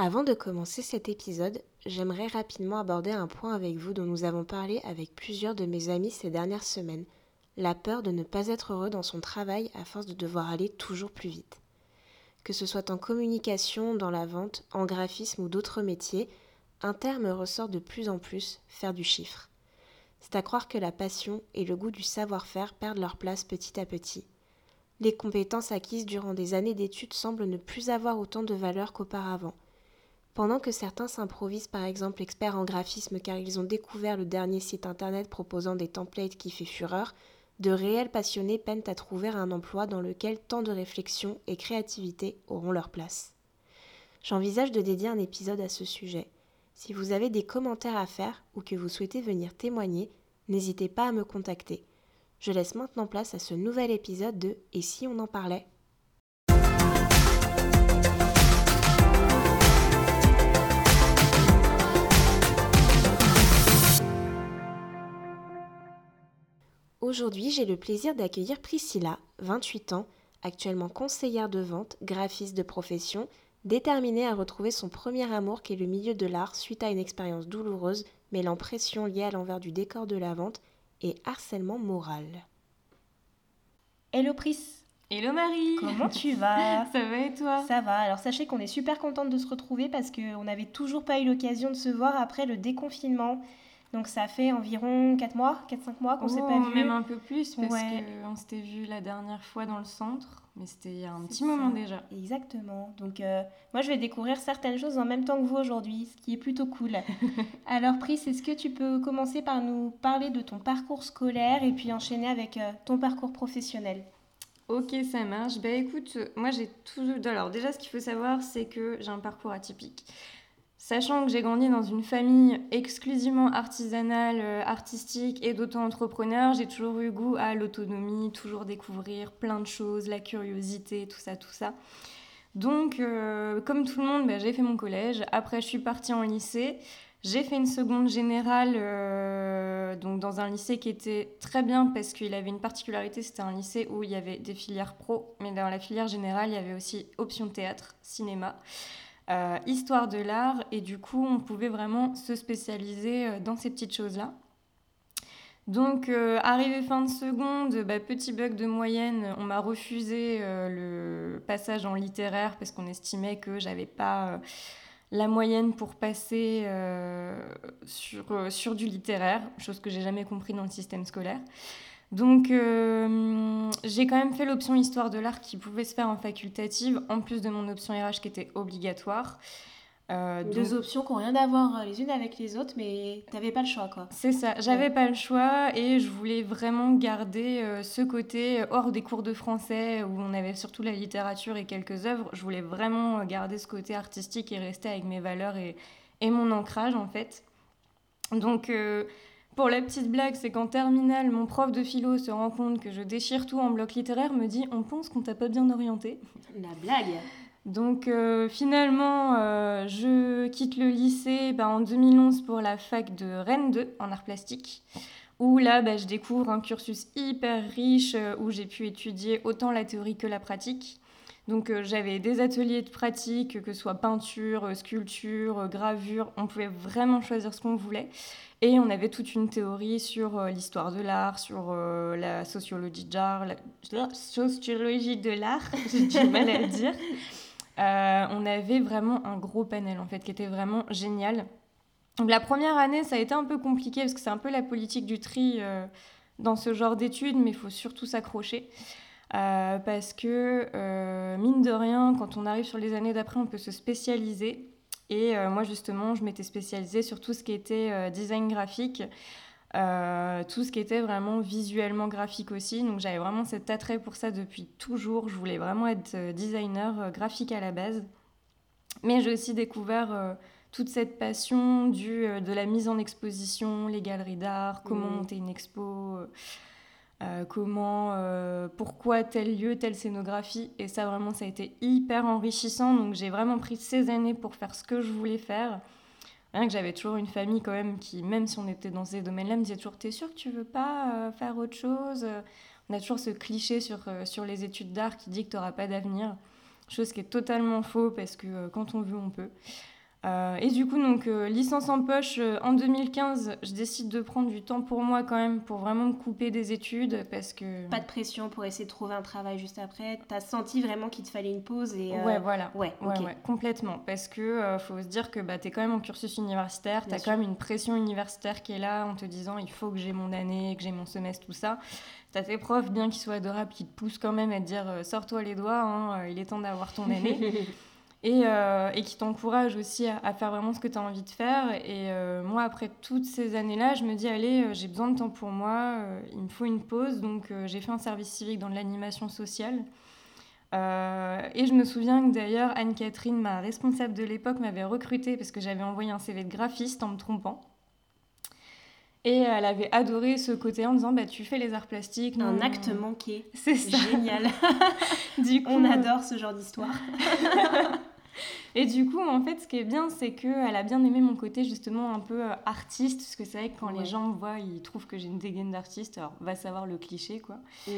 Avant de commencer cet épisode, j'aimerais rapidement aborder un point avec vous dont nous avons parlé avec plusieurs de mes amis ces dernières semaines, la peur de ne pas être heureux dans son travail à force de devoir aller toujours plus vite. Que ce soit en communication, dans la vente, en graphisme ou d'autres métiers, un terme ressort de plus en plus, faire du chiffre. C'est à croire que la passion et le goût du savoir-faire perdent leur place petit à petit. Les compétences acquises durant des années d'études semblent ne plus avoir autant de valeur qu'auparavant. Pendant que certains s'improvisent par exemple experts en graphisme car ils ont découvert le dernier site internet proposant des templates qui fait fureur, de réels passionnés peinent à trouver un emploi dans lequel tant de réflexion et créativité auront leur place. J'envisage de dédier un épisode à ce sujet. Si vous avez des commentaires à faire ou que vous souhaitez venir témoigner, n'hésitez pas à me contacter. Je laisse maintenant place à ce nouvel épisode de Et si on en parlait? Aujourd'hui, j'ai le plaisir d'accueillir Priscilla, 28 ans, actuellement conseillère de vente, graphiste de profession, déterminée à retrouver son premier amour qui est le milieu de l'art suite à une expérience douloureuse mêlant pression liée à l'envers du décor de la vente et harcèlement moral. Hello Pris Hello Marie Comment tu vas Ça va et toi? Ça va, alors sachez qu'on est super contente de se retrouver parce qu'on n'avait toujours pas eu l'occasion de se voir après le déconfinement. Donc ça fait environ 4 mois, 4-5 mois qu'on s'est pas Oh, vu. Même un peu plus parce Ouais. qu'on s'était vu la dernière fois dans le centre, mais c'était il y a un petit moment déjà. Exactement. Donc euh, moi je vais découvrir certaines choses en même temps que vous aujourd'hui, ce qui est plutôt cool. Alors Pris, est-ce que tu peux commencer par nous parler de ton parcours scolaire et puis enchaîner avec euh, ton parcours professionnel? Ok, ça marche. Bah écoute, moi j'ai toujours... Alors déjà, ce qu'il faut savoir, c'est que j'ai un parcours atypique. Sachant que j'ai grandi dans une famille exclusivement artisanale, euh, artistique et d'auto-entrepreneur, j'ai toujours eu goût à l'autonomie, toujours découvrir plein de choses, la curiosité, tout ça, tout ça. Donc, euh, comme tout le monde, bah, j'ai fait mon collège. Après, je suis partie en lycée. J'ai fait une seconde générale euh, dans un lycée qui était très bien parce qu'il avait une particularité, c'était un lycée où il y avait des filières pro, mais dans la filière générale, il y avait aussi option théâtre, cinéma, euh, histoire de l'art, et du coup, on pouvait vraiment se spécialiser euh, dans ces petites choses-là. Donc, euh, arrivé fin de seconde, bah, petit bug de moyenne, on m'a refusé le passage en littéraire parce qu'on estimait que j'avais pas la moyenne pour passer sur du littéraire, chose que j'ai jamais compris dans le système scolaire. Donc, euh, j'ai quand même fait l'option histoire de l'art qui pouvait se faire en facultative, en plus de mon option RH qui était obligatoire. Euh, Deux donc- options qui n'ont rien à voir euh, les unes avec les autres, mais t'avais pas le choix quoi. C'est ça, j'avais pas le choix et je voulais vraiment garder euh, ce côté hors des cours de français où on avait surtout la littérature et quelques œuvres. Je voulais vraiment garder ce côté artistique et rester avec mes valeurs et, et mon ancrage en fait. Donc euh, pour la petite blague, c'est qu'en terminale, mon prof de philo se rend compte que je déchire tout en bloc littéraire, me dit on pense qu'on t'a pas bien orienté. La blague Donc euh, finalement, euh, je quitte le lycée bah, en 2011 pour la fac de Rennes 2 en art plastique, où là, bah, je découvre un cursus hyper riche euh, où j'ai pu étudier autant la théorie que la pratique. Donc euh, j'avais des ateliers de pratique, que ce soit peinture, euh, sculpture, euh, gravure, on pouvait vraiment choisir ce qu'on voulait. Et on avait toute une théorie sur euh, l'histoire de l'art, sur euh, la sociologie de l'art, la, la sociologie de l'art, j'ai du mal à le dire. On avait vraiment un gros panel en fait qui était vraiment génial. Donc la première année, ça a été un peu compliqué parce que c'est un peu la politique du tri dans ce genre d'études, mais il faut surtout s'accrocher. Euh, parce que, euh, mine de rien, quand on arrive sur les années d'après, on peut se spécialiser. Et euh, moi, justement, je m'étais spécialisée sur tout ce qui était design graphique, euh, tout ce qui était vraiment visuellement graphique aussi. Donc j'avais vraiment cet attrait pour ça depuis toujours. Je voulais vraiment être designer graphique à la base. Mais j'ai aussi découvert euh, toute cette passion du, de la mise en exposition, les galeries d'art, comment Mhm. monter une expo, euh, comment, euh, pourquoi tel lieu, telle scénographie. Et ça, vraiment, ça a été hyper enrichissant. Donc j'ai vraiment pris ces années pour faire ce que je voulais faire. Rien que j'avais toujours une famille quand même qui, même si on était dans ces domaines-là, me disait toujours T'es sûr que tu veux pas euh, faire autre chose? On a toujours ce cliché sur, sur les études d'art qui dit que tu n'auras pas d'avenir. chose qui est totalement faux parce que quand on veut, on peut. Euh, et du coup, donc, euh, licence en poche, euh, en 2015, je décide de prendre du temps pour moi quand même, pour vraiment me couper des études, parce que... Pas de pression pour essayer de trouver un travail juste après. T'as senti vraiment qu'il te fallait une pause et... Ouais, voilà. Ouais, ouais, ouais, complètement. Parce que faut se dire que bah, t'es quand même en cursus universitaire, t'as quand même une pression universitaire qui est là en te disant il faut que j'ai mon année, que j'ai mon semestre, tout ça. T'as tes profs, bien qu'ils soient adorables, qui te poussent quand même à te dire sors-toi les doigts, hein, il est temps d'avoir ton année. et, euh, et qui t'encourage aussi à, faire vraiment ce que tu as envie de faire. Et euh, moi, après toutes ces années-là, je me dis, allez, euh, j'ai besoin de temps pour moi, il me faut une pause. Donc j'ai fait un service civique dans l'animation sociale. et je me souviens que d'ailleurs, Anne-Catherine, ma responsable de l'époque, m'avait recrutée parce que j'avais envoyé un CV de graphiste en me trompant. Et elle avait adoré ce côté en disant bah, Tu fais les arts plastiques. Un acte manqué. C'est Génial. du coup, On adore ce genre d'histoire. Et du coup, en fait, ce qui est bien, c'est qu'elle a bien aimé mon côté justement un peu euh, artiste, parce que c'est vrai que quand les gens me voient, ils trouvent que j'ai une dégaine d'artiste, alors va savoir le cliché, quoi. Mm.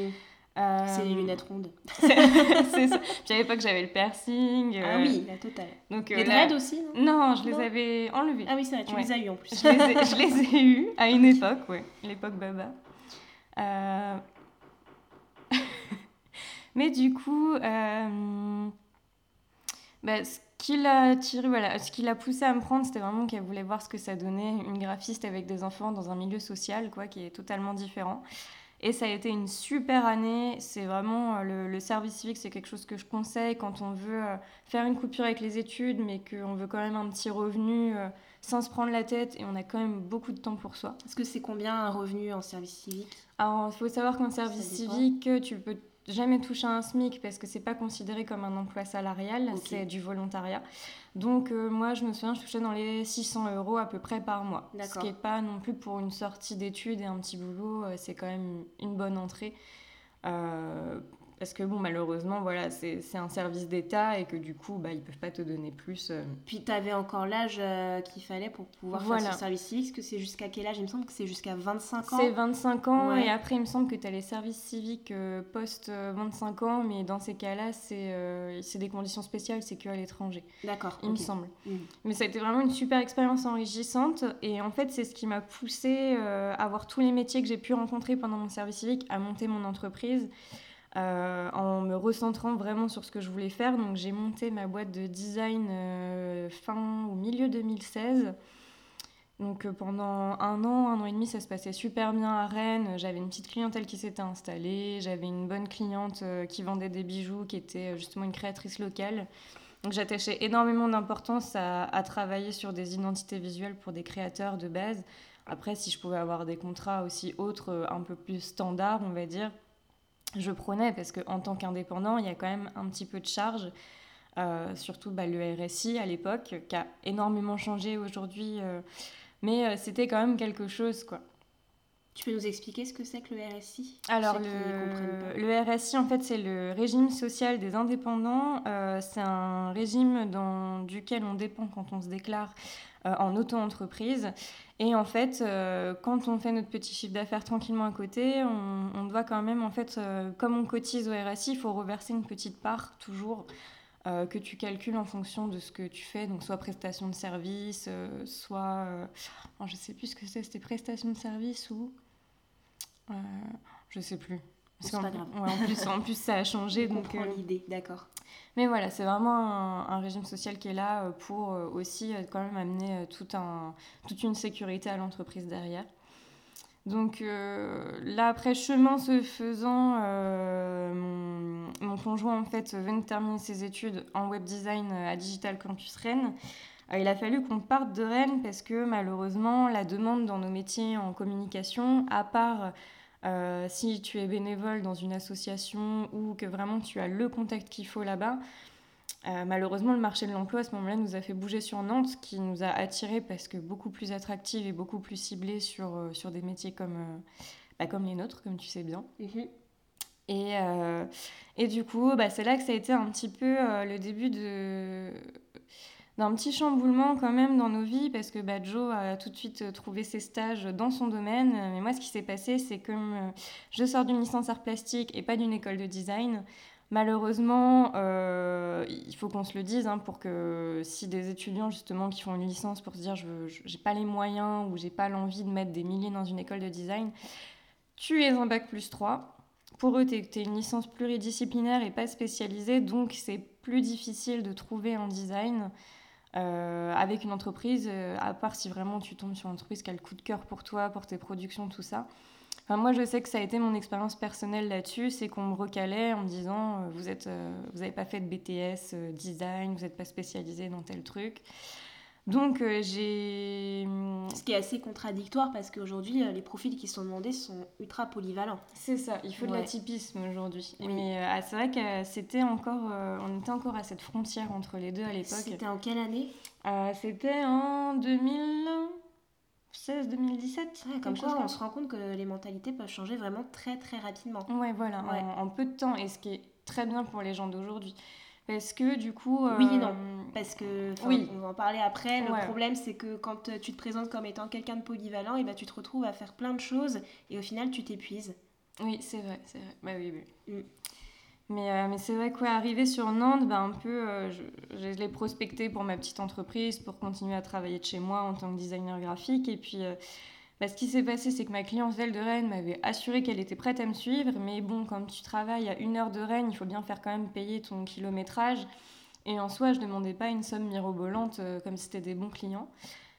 Euh, c'est les lunettes rondes. c'est ça. Puis à l'époque, j'avais le piercing. Ah euh, oui, la totale. Donc, les dreads aussi Non, je les avais enlevés. Ah oui, c'est vrai, tu les as eu en plus. je, les ai, je les ai eus à une époque, ouais, l'époque Baba. Mais du coup, bah, ce qui l'a tiré, voilà, ce qui l'a poussé à me prendre, c'était vraiment qu'elle voulait voir ce que ça donnait, une graphiste avec des enfants dans un milieu social, quoi, qui est totalement différent. Et ça a été une super année. C'est vraiment euh, le, service civique, c'est quelque chose que je conseille quand on veut euh, faire une coupure avec les études, mais qu'on veut quand même un petit revenu euh, sans se prendre la tête et on a quand même beaucoup de temps pour soi. Est-ce que c'est combien un revenu en service civique? Alors, il faut savoir qu'en service civique, tu peux jamais toucher un SMIC parce que c'est pas considéré comme un emploi salarial, c'est du volontariat. Donc euh, moi, je me souviens, je touchais dans les 600 euros à peu près par mois. Ce qui n'est pas non plus pour une sortie d'études et un petit boulot, euh, c'est quand même une bonne entrée. Euh, parce que bon, malheureusement, voilà, c'est un service d'État et que du coup, bah, ils peuvent pas te donner plus. Euh. Puis tu avais encore l'âge euh, qu'il fallait pour pouvoir faire ce service civique, parce que c'est jusqu'à quel âge? Il me semble que c'est jusqu'à 25 ans. C'est 25 ans, et après, il me semble que tu as les services civiques euh, post-25 ans, mais dans ces cas-là, c'est des conditions spéciales, c'est qu'à l'étranger. D'accord. Il me semble. Mm. Mais ça a été vraiment une super expérience enrichissante, et en fait, c'est ce qui m'a poussé à voir tous les métiers que j'ai pu rencontrer pendant mon service civique, à monter mon entreprise. Euh, en me recentrant vraiment sur ce que je voulais faire. Donc j'ai monté ma boîte de design euh, fin au milieu 2016. Donc euh, pendant un an, un an et demi, ça se passait super bien à Rennes. J'avais une petite clientèle qui s'était installée. J'avais une bonne cliente qui vendait des bijoux, qui était justement une créatrice locale. Donc j'attachais énormément d'importance à, à, travailler sur des identités visuelles pour des créateurs de base. Après, si je pouvais avoir des contrats aussi autres, un peu plus standards, on va dire, je prenais parce qu'en tant qu'indépendant, il y a quand même un petit peu de charge, euh, surtout bah, le RSI à l'époque, qui a énormément changé aujourd'hui, euh, mais euh, c'était quand même quelque chose. quoi. Tu peux nous expliquer ce que c'est que le RSI Alors, le, le, RSI, en fait, c'est le régime social des indépendants. c'est un régime dans, duquel on dépend quand on se déclare en auto-entreprise. Et en fait, euh, quand on fait notre petit chiffre d'affaires tranquillement à côté, on, doit quand même, en fait, euh, comme on cotise au RSI, il faut reverser une petite part toujours euh, que tu calcules en fonction de ce que tu fais, donc soit prestation de service, soit, je sais plus ce que c'est, c'était prestation de service ou, je sais plus. C'est pas grave. en, plus, en plus, ça a changé. On donc, l'idée, d'accord. Mais voilà, c'est vraiment un, régime social qui est là euh, pour euh, aussi euh, quand même amener tout un, toute une sécurité à l'entreprise derrière. Donc là, après chemin se faisant, mon, conjoint en fait venait de terminer ses études en web design à Digital Campus Rennes. il a fallu qu'on parte de Rennes parce que malheureusement, la demande dans nos métiers en communication, à part euh, si tu es bénévole dans une association ou que vraiment tu as le contact qu'il faut là-bas, euh, malheureusement, le marché de l'emploi à ce moment-là nous a fait bouger sur Nantes, qui nous a attirés parce que beaucoup plus attractive et beaucoup plus ciblée sur, euh, sur des métiers comme, bah, comme les nôtres, comme tu sais bien. Mhm. Et, et, du coup, bah, c'est là que ça a été un petit peu le début de d'un petit chamboulement quand même dans nos vies parce que bah, Joe a tout de suite euh, trouvé ses stages dans son domaine. Mais moi, ce qui s'est passé, c'est que euh, je sors d'une licence art plastique et pas d'une école de design. Malheureusement, euh, il faut qu'on se le dise, hein, pour que si des étudiants justement qui font une licence pour se dire je n'ai pas les moyens ou j'ai pas l'envie de mettre des milliers dans une école de design, tu es en bac plus 3. Pour eux, tu es, une licence pluridisciplinaire et pas spécialisée, donc c'est plus difficile de trouver un design euh, avec une entreprise, euh, à part si vraiment tu tombes sur une entreprise qui a le coup de cœur pour toi, pour tes productions, tout ça moi, je sais que ça a été mon expérience personnelle là-dessus, c'est qu'on me recalait en me disant, euh, vous êtes, vous n'avez pas fait de BTS design, vous n'êtes pas spécialisé dans tel truc. Donc j'ai... Ce qui est assez contradictoire parce qu'aujourd'hui, les profils qui sont demandés sont ultra polyvalents. C'est ça, il faut de l'atypisme aujourd'hui. Mais ah, c'est vrai que c'était encore, on était encore à cette frontière entre les deux à l'époque. C'était en quelle année? C'était en 2000... 16, 2017. comme quoi, on se rend compte que les mentalités peuvent changer vraiment très très rapidement. Ouais, voilà, En, peu de temps. Et ce qui est très bien pour les gens d'aujourd'hui. Parce que du coup. Oui et non. Euh, Parce que, oui. on va en parler après. Le problème, c'est que quand tu te présentes comme étant quelqu'un de polyvalent, et ben, tu te retrouves à faire plein de choses et au final, tu t'épuises. Oui, c'est vrai, c'est vrai. Bah oui, oui. Mm. Mais, euh, mais c'est vrai qu'arriver sur Nantes, ben, un peu, euh, je, je l'ai prospecté pour ma petite entreprise, pour continuer à travailler de chez moi en tant que designer graphique. Et puis, euh, bah, ce qui s'est passé, c'est que ma clientèle de Rennes m'avait assuré qu'elle était prête à me suivre. Mais bon, quand tu travailles à une heure de Rennes, il faut bien faire quand même payer ton kilométrage. Et en soi, je ne demandais pas une somme mirobolante comme si c'était des bons clients.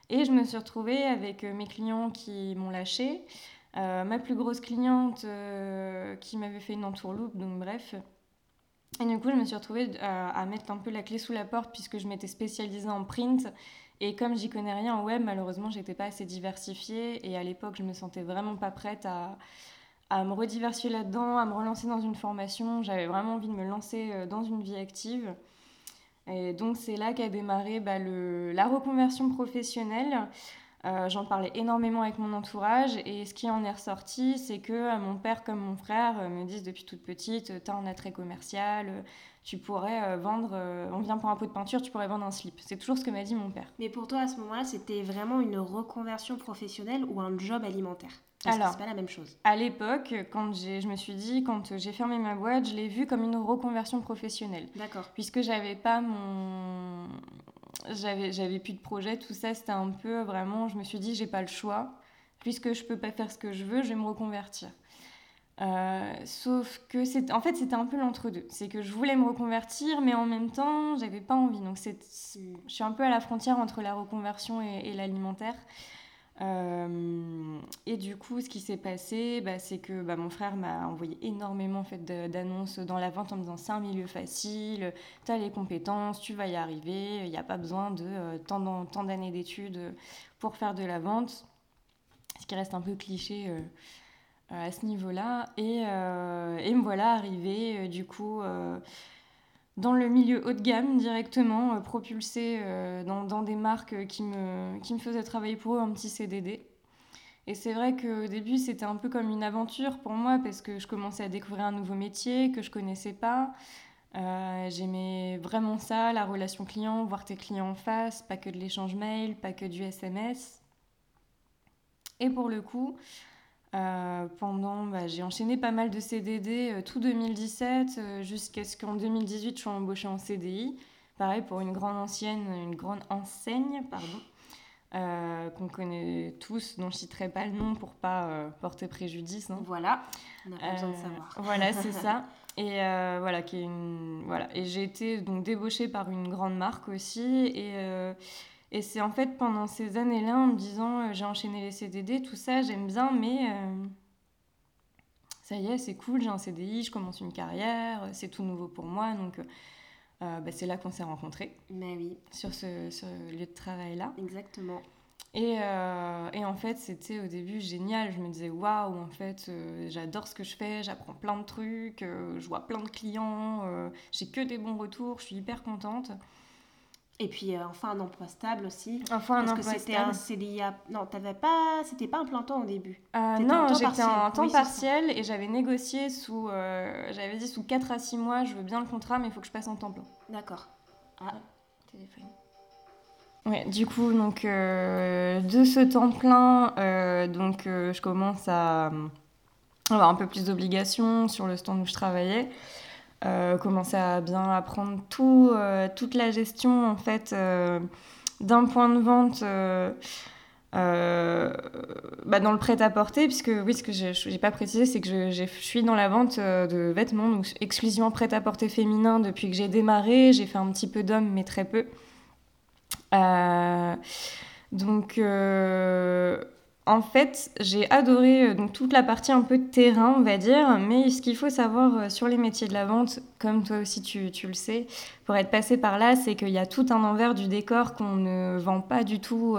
Et je me suis retrouvée avec mes clients qui m'ont lâché. ma plus grosse cliente qui m'avait fait une entourloupe, donc bref, et du coup, je me suis retrouvée euh, à, mettre un peu la clé sous la porte puisque je m'étais spécialisée en print. Et comme j'y connais rien en web, malheureusement, j'étais pas assez diversifiée. Et à l'époque, je me sentais vraiment pas prête à, me rediversifier là-dedans, à me relancer dans une formation. J'avais vraiment envie de me lancer euh, dans une vie active. Et donc, c'est là qu'a démarré bah, la reconversion professionnelle. Euh, j'en parlais énormément avec mon entourage et ce qui en est ressorti, c'est que euh, mon père comme mon frère euh, me disent depuis toute petite, tu as un attrait commercial, tu pourrais vendre, on vient pour un pot de peinture, tu pourrais vendre un slip. C'est toujours ce que m'a dit mon père. Mais pour toi, à ce moment-là, c'était vraiment une reconversion professionnelle ou un job alimentaire? Parce Alors, c'est pas la même chose. À l'époque, quand je me suis dit, quand j'ai fermé ma boîte, je l'ai vu comme une reconversion professionnelle. D'accord. Puisque j'avais pas mon j'avais plus de projet tout ça c'était un peu vraiment je me suis dit j'ai pas le choix. Puisque je peux pas faire ce que je veux je vais me reconvertir. Euh, sauf que c'est en fait c'était un peu l'entre-deux. C'est que je voulais me reconvertir mais en même temps j'avais pas envie. Donc c'est je suis un peu à la frontière entre la reconversion et l'alimentaire euh, et du coup, ce qui s'est passé, bah, c'est que bah, mon frère m'a envoyé énormément fait, d'annonces dans la vente en me disant c'est un milieu facile, tu as les compétences, tu vas y arriver, il n'y a pas besoin de euh, tant, d'années d'études pour faire de la vente. Ce qui reste un peu cliché euh, à ce niveau-là. Et, et, me voilà arrivée, du coup dans le milieu haut de gamme directement, euh, propulsé euh, dans, des marques qui me, qui me faisaient travailler pour eux en petit CDD. Et c'est vrai qu'au début, c'était un peu comme une aventure pour moi parce que je commençais à découvrir un nouveau métier que je connaissais pas. Euh, j'aimais vraiment ça, la relation client, voir tes clients en face, pas que de l'échange mail, pas que du SMS. Et pour le coup, euh, pendant, bah, j'ai enchaîné pas mal de CDD euh, tout 2017 euh, jusqu'à ce qu'en 2018 je sois embauchée en CDI. Pareil pour une grande ancienne, une grande enseigne, pardon, qu'on connaît tous, dont je citerai pas le nom pour pas porter préjudice. Hein. Voilà, on a pas besoin de savoir. Voilà, c'est ça. Et voilà, qui est une, voilà. Et j'ai été donc débauchée par une grande marque aussi et et c'est en fait pendant ces années-là, en me disant euh, j'ai enchaîné les CDD, tout ça, j'aime bien, mais euh, ça y est, c'est cool, j'ai un CDI, je commence une carrière, c'est tout nouveau pour moi. Donc euh, bah, c'est là qu'on s'est rencontrés. Mais oui. Sur ce, lieu de travail-là. Exactement. Et, et, en fait, c'était au début génial. Je me disais, waouh, en fait, j'adore ce que je fais, j'apprends plein de trucs, je vois plein de clients, j'ai que des bons retours, je suis hyper contente. Et puis euh, enfin un emploi stable aussi. Enfin un parce emploi que c'était un CDI. Non, t'avais pas. C'était pas un plein temps au début. Euh, non, j'étais en temps partiel et j'avais négocié sous. Euh, j'avais dit sous 4 à 6 mois, je veux bien le contrat, mais il faut que je passe en temps plein. D'accord. Ah, téléphone. Ouais, du coup, donc de ce temps plein, donc je commence à avoir un peu plus d'obligations sur le stand où je travaillais. Commencer à bien apprendre tout, toute la gestion en fait d'un point de vente euh, bah dans le prêt-à-porter, puisque oui, ce que je n'ai pas précisé, c'est que je, je, suis dans la vente euh, de vêtements, donc exclusivement prêt-à-porter féminin depuis que j'ai démarré. J'ai fait un petit peu d'hommes, mais très peu. Euh, donc, en fait, j'ai adoré donc, toute la partie un peu de terrain, on va dire, mais ce qu'il faut savoir sur les métiers de la vente, comme toi aussi tu, tu le sais, pour être passé par là, c'est qu'il y a tout un envers du décor qu'on ne vend pas du tout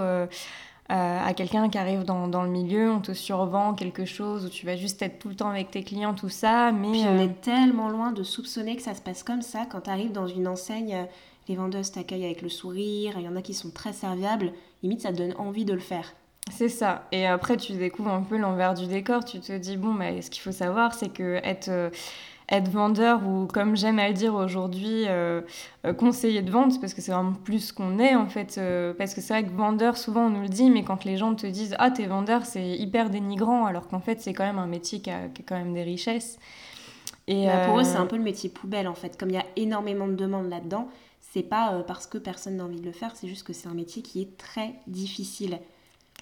euh, à quelqu'un qui arrive dans, dans, le milieu, on te survend quelque chose, où tu vas juste être tout le temps avec tes clients, tout ça. Mais Puis on euh, est tellement loin de soupçonner que ça se passe comme ça. Quand tu arrives dans une enseigne, euh, les vendeuses t'accueillent avec le sourire, il y en a qui sont très serviables, limite ça te donne envie de le faire. C'est ça. Et après, tu découvres un peu l'envers du décor. Tu te dis, bon, mais ce qu'il faut savoir, c'est que être être vendeur ou comme j'aime à le dire aujourd'hui, euh, euh, conseiller de vente, parce que c'est vraiment plus ce qu'on est en fait. Euh, parce que c'est vrai que vendeur, souvent on nous le dit, mais quand les gens te disent Ah, t'es vendeur, c'est hyper dénigrant, alors qu'en fait c'est quand même un métier qui a, quand même des richesses. Et bah, pour eux, c'est un peu le métier poubelle en fait. Comme il y a énormément de demandes là-dedans, c'est pas parce que personne n'a envie de le faire, c'est juste que c'est un métier qui est très difficile.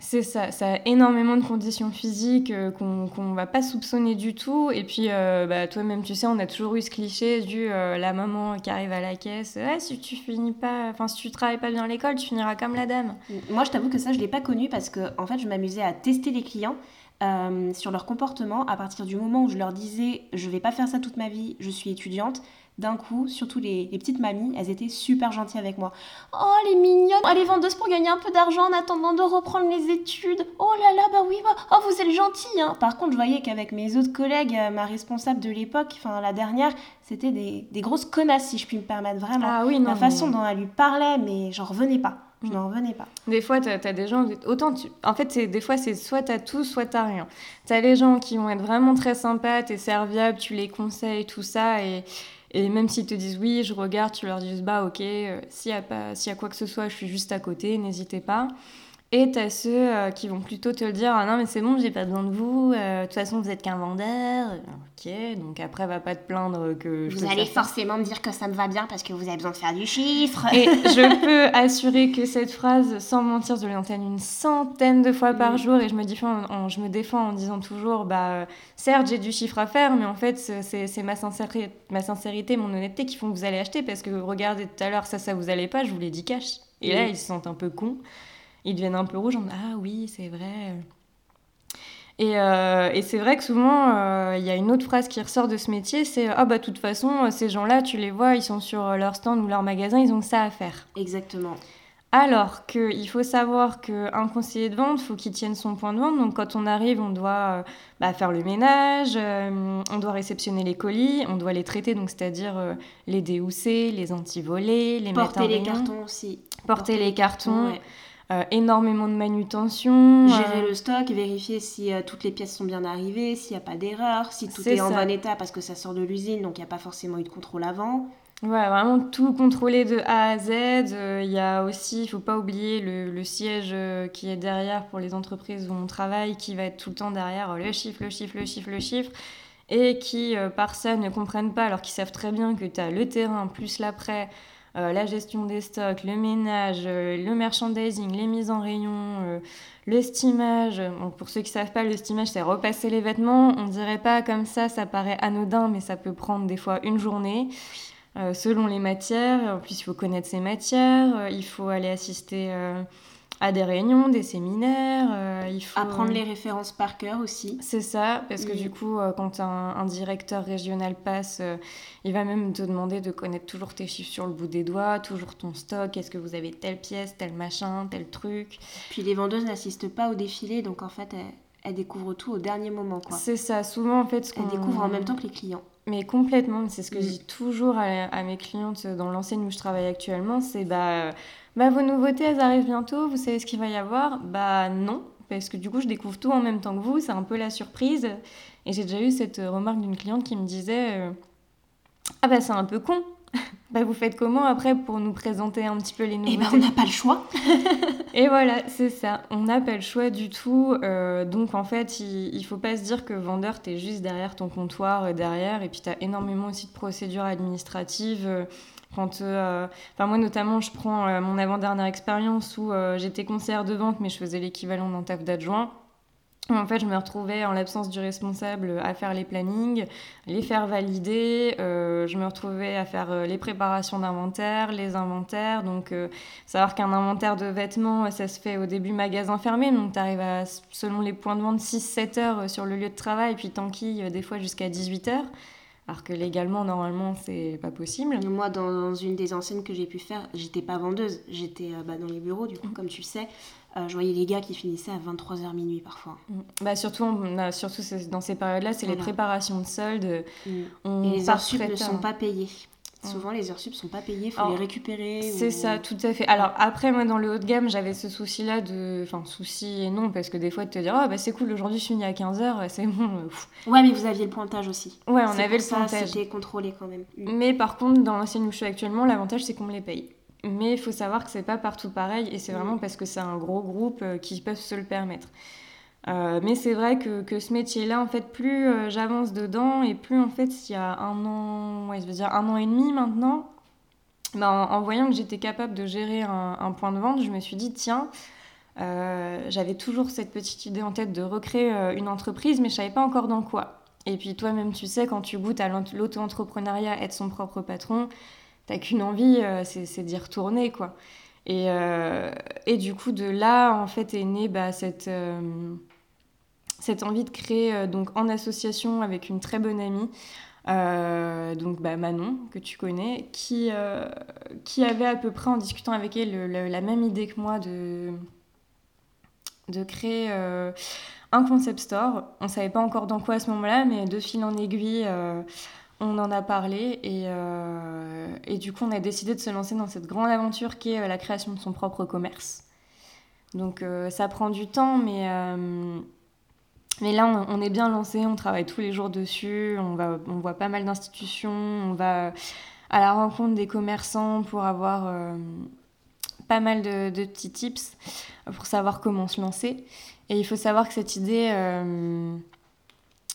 C'est ça, ça a énormément de conditions physiques euh, qu'on ne va pas soupçonner du tout. Et puis, euh, bah, toi-même, tu sais, on a toujours eu ce cliché du euh, la maman qui arrive à la caisse. si tu finis pas, enfin, si tu travailles pas bien à l'école, tu finiras comme la dame. Moi, je t'avoue que ça, je l'ai pas connu parce que, en fait, je m'amusais à tester les clients. sur leur comportement à partir du moment où je leur disais je vais pas faire ça toute ma vie, je suis étudiante, d'un coup, surtout les, petites mamies, elles étaient super gentilles avec moi. Oh, les mignonnes, est vendeuse pour gagner un peu d'argent en attendant de reprendre les études. Oh là là, bah oui, bah, oh, vous êtes gentille. Hein. Par contre, je voyais qu'avec mes autres collègues, euh, ma responsable de l'époque, enfin la dernière, c'était des, grosses connasses, si je puis me permettre vraiment. Ah oui, non, la façon dont elle lui parlait, mais j'en revenais pas. Je mm. n'en revenais pas. Des fois, tu as, des gens. Autant tu... En fait, des fois, c'est soit tu as tout, soit tu rien. Tu as les gens qui vont être vraiment très sympas, tu es serviable, tu les conseilles, tout ça. Et, et même s'ils te disent oui, je regarde, tu leur dis bah ok, euh, s'il y, a pas, s'il y a quoi que ce soit, je suis juste à côté, n'hésitez pas. Et t'as ceux euh, qui vont plutôt te le dire ah non mais c'est bon j'ai pas besoin de vous euh, de toute façon vous êtes qu'un vendeur. Ok donc après va pas te plaindre que vous allez forcément me dire que ça me va bien parce que vous avez besoin de faire du chiffre. Et je peux assurer que cette phrase sans mentir je l'entends une centaine de fois par mm. jour et je me défends en, je me défends en disant toujours bah certes j'ai du chiffre à faire mais en fait c'est ma sincérité ma sincérité mon honnêteté qui font que vous allez acheter parce que regardez tout à l'heure ça ça vous allez pas je vous l'ai dit cash. Et là ils se sentent un peu cons ils deviennent un peu rouges en ah oui, c'est vrai. Et, euh, et c'est vrai que souvent, euh, il y a une autre phrase qui ressort de ce métier, c'est ah bah de toute façon, ces gens-là, tu les vois, ils sont sur leur stand ou leur magasin, ils ont ça à faire. Exactement. Alors qu'il faut savoir qu'un conseiller de vente, faut qu'il tienne son point de vente. Donc quand on arrive, on doit euh, bah, faire le ménage, on doit réceptionner les colis, on doit les traiter, donc c'est-à-dire les déhousser, les anti-volés, les Porter mettre en les cartons aussi. Porter, les cartons. Euh, énormément de manutention. Gérer euh, le stock, vérifier si euh, toutes les pièces sont bien arrivées, s'il n'y a pas d'erreur, si tout est, en bon état parce que ça sort de l'usine, donc il n'y a pas forcément eu de contrôle avant. Ouais, vraiment tout contrôler de A à Z. Il y a aussi, il faut pas oublier le, le, siège qui est derrière pour les entreprises où on travaille, qui va être tout le temps derrière le chiffre, le chiffre, le chiffre, le chiffre, et qui, par ça, ne comprennent pas alors qu'ils savent très bien que tu as le terrain plus l'après, euh, la gestion des stocks, le ménage, euh, le merchandising, les mises en rayon, euh, le steamage. pour ceux qui ne savent pas, le steamage, c'est repasser les vêtements. On ne dirait pas comme ça, ça paraît anodin, mais ça peut prendre des fois une journée. selon les matières, en plus il faut connaître ces matières, il faut aller assister à des réunions, des séminaires. Euh, il faut apprendre les références par cœur aussi. C'est ça, parce que du coup, euh, quand un, directeur régional passe, euh, il va même te demander de connaître toujours tes chiffres sur le bout des doigts, toujours ton stock. Est-ce que vous avez telle pièce, tel machin, tel truc Puis les vendeuses n'assistent pas au défilé, donc en fait, elles, découvrent tout au dernier moment. C'est ça, souvent en fait. Ce elles découvrent en même temps que les clients. Mais complètement, c'est ce que je dis toujours à, à, mes clientes dans l'enseigne où je travaille actuellement, c'est bah bah, vos nouveautés, elles arrivent bientôt, vous savez ce qu'il va y avoir? Bah non, parce que du coup, je découvre tout en même temps que vous, c'est un peu la surprise. Et j'ai déjà eu cette remarque d'une cliente qui me disait euh, Ah bah c'est un peu con, bah, vous faites comment après pour nous présenter un petit peu les nouveautés Eh ben, on n'a pas le choix. Et voilà, c'est ça. On n'a pas le choix du tout. Euh, donc en fait, il, il faut pas se dire que vendeur, tu es juste derrière ton comptoir, euh, derrière, et puis tu as énormément aussi de procédures administratives. Euh, Quand, euh, enfin moi notamment, je prends euh, mon avant-dernière expérience où euh, j'étais conseillère de vente, mais je faisais l'équivalent d'un taf d'adjoint. En fait, je me retrouvais en l'absence du responsable à faire les plannings, les faire valider. euh, je me retrouvais à faire euh, les préparations d'inventaire, les inventaires. Donc, euh, savoir qu'un inventaire de vêtements, ça se fait au début magasin fermé. Donc, tu arrives à, selon les points de vente, 6-7 heures euh, sur le lieu de travail, puis t'enquilles euh, des fois jusqu'à 18 heures. Alors que légalement, normalement, c'est pas possible. Moi, dans, une des enseignes que j'ai pu faire, j'étais pas vendeuse, j'étais euh, bah, dans les bureaux, du coup, comme tu sais. Euh, je voyais les gars qui finissaient à 23h minuit parfois. Bah, surtout, on a- surtout c'est- dans ces périodes-là, c'est les préparations de soldes. On Et les heures ne sont pas payées. Souvent, les heures sup sont pas payées, faut Alors, les récupérer. C'est ou- ça, tout à fait. Alors après, moi, dans le haut de gamme, j'avais ce souci-là de... Enfin, souci et non, parce que des fois, de te dire, oh, bah c'est cool, aujourd'hui, je finis à 15h, c'est bon. euh, pff. Ouais, mais vous aviez le pointage aussi. Ouais, on avait le ça, pointage. C'était contrôlé quand même. Mm. Mais par contre, dans l'enseigne où je suis actuellement, l'avantage, c'est qu'on me les paye. Mais il faut savoir que c'est pas partout pareil, et c'est Mm. vraiment parce que c'est un gros groupe euh, qui peuvent se le permettre. Euh, mais c'est vrai que, que ce métier-là, en fait, plus euh, j'avance dedans, et plus, en fait, il y a un an, ouais, je veux dire un an et demi maintenant, bah, en, voyant que j'étais capable de gérer un, point de vente, je me suis dit, tiens, euh, j'avais toujours cette petite idée en tête de recréer une entreprise, mais je savais pas encore dans quoi. Et puis toi-même, tu sais, quand tu goûtes à l'auto-entrepreneuriat, être son propre patron, t'as qu'une envie, c'est d'y retourner, quoi. Et, et du coup, de là, en fait, est née bah, cette, cette envie de créer, euh, donc en association avec une très bonne amie, euh, donc bah, Manon, que tu connais, qui, euh, qui avait à peu près, en discutant avec elle, le- le- la même idée que moi de, créer un concept store. On savait pas encore dans quoi à ce moment-là, mais de fil en aiguille, on en a parlé et, et du coup, on a décidé de se lancer dans cette grande aventure qui est la création de son propre commerce. Donc, ça prend du temps, mais, mais là, on, est bien lancé, on travaille tous les jours dessus, on, va, on voit pas mal d'institutions, on va à la rencontre des commerçants pour avoir euh, pas mal de, de petits tips pour savoir comment se lancer. Et il faut savoir que cette idée, euh,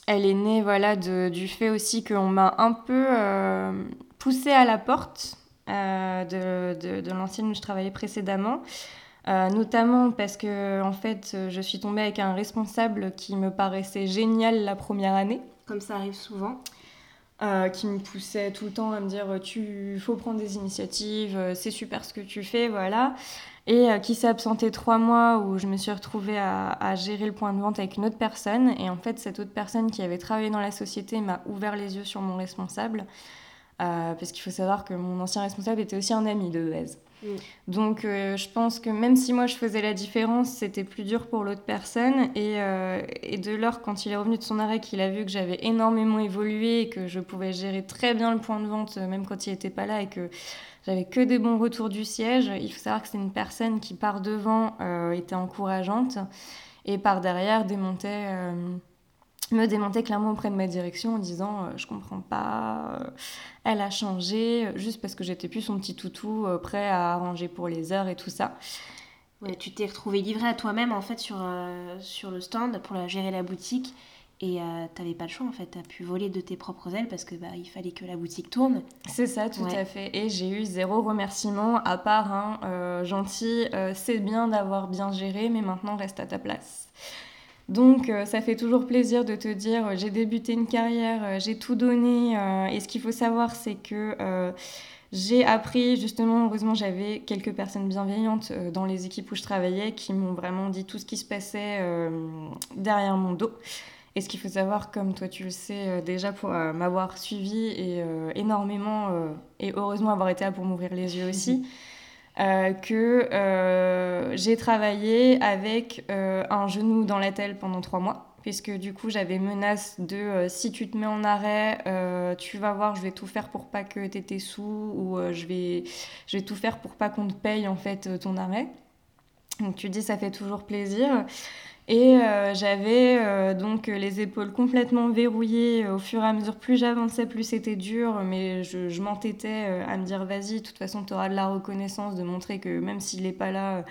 elle est née voilà, de- du fait aussi qu'on m'a un peu euh, poussée à la porte euh, de, de, de l'ancienne où je travaillais précédemment. Euh, notamment parce que en fait, je suis tombée avec un responsable qui me paraissait génial la première année Comme ça arrive souvent. euh, qui me poussait tout le temps à me dire tu faut prendre des initiatives, euh, c'est super ce que tu fais, voilà. Et euh, qui s'est absenté trois mois où je me suis retrouvée à, à gérer le point de vente avec une autre personne. Et en fait, cette autre personne qui avait travaillé dans la société m'a ouvert les yeux sur mon responsable. Euh, parce qu'il faut savoir que mon ancien responsable était aussi un ami de base. Mm. Donc euh, je pense que même si moi je faisais la différence, c'était plus dur pour l'autre personne. Et, euh, et de lors, quand il est revenu de son arrêt, qu'il a vu que j'avais énormément évolué et que je pouvais gérer très bien le point de vente, euh, même quand il n'était pas là, et que j'avais que des bons retours du siège, il faut savoir que c'est une personne qui par devant euh, était encourageante et par derrière démontait... me démontait clairement auprès de ma direction en disant euh, je comprends pas, euh, elle a changé, euh, juste parce que j'étais plus son petit toutou euh, prêt à arranger pour les heures et tout ça. Ouais, tu t'es retrouvé livré à toi-même en fait sur, sur le stand pour la, gérer la boutique et t'avais pas le choix en fait, t'as pu voler de tes propres ailes parce que bah il fallait que la boutique tourne. C'est ça, tout Ouais. à fait. Et j'ai eu zéro remerciement à part un gentil, c'est bien d'avoir bien géré, mais maintenant reste à ta place. Donc euh, ça fait toujours plaisir de te dire euh, j'ai débuté une carrière, euh, j'ai tout donné. et ce qu'il faut savoir, c'est que j'ai appris, justement, heureusement, j'avais quelques personnes bienveillantes dans les équipes où je travaillais qui m'ont vraiment dit tout ce qui se passait derrière mon dos. Et ce qu'il faut savoir, comme toi tu le sais déjà pour m'avoir suivi et énormément, et heureusement avoir été là pour m'ouvrir les yeux aussi, euh, que euh, j'ai travaillé avec euh, un genou dans la telle pendant trois mois. Puisque du coup j'avais menace de si tu te mets en arrêt, tu vas voir, je vais tout faire pour pas que tu tes sous ou je, vais, je vais tout faire pour pas qu'on te paye en fait ton arrêt. Donc tu dis ça fait toujours plaisir. Et euh, j'avais euh, donc les épaules complètement verrouillées. Au fur et à mesure, plus j'avançais, plus c'était dur. Mais je, m'entêtais à me dire vas-y, de toute façon, tu auras de la reconnaissance, de montrer que même s'il n'est pas là,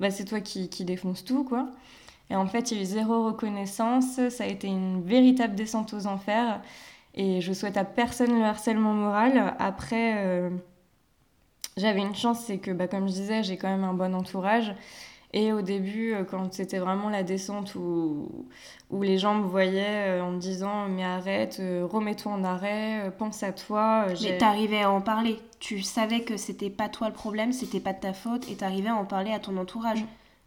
bah, c'est toi qui, qui défonce tout. quoi. Et en fait, il y a eu zéro reconnaissance. Ça a été une véritable descente aux enfers. Et je souhaite à personne le harcèlement moral. Après, j'avais une chance, c'est que, bah, comme je disais, j'ai quand même un bon entourage. Et au début, euh, quand c'était vraiment la descente où, où les gens me voyaient euh, en me disant Mais arrête, euh, remets-toi en arrêt, pense à toi. Mais t'arrivais à en parler. Tu savais que c'était pas toi le problème, c'était pas de ta faute, et t'arrivais à en parler à ton entourage.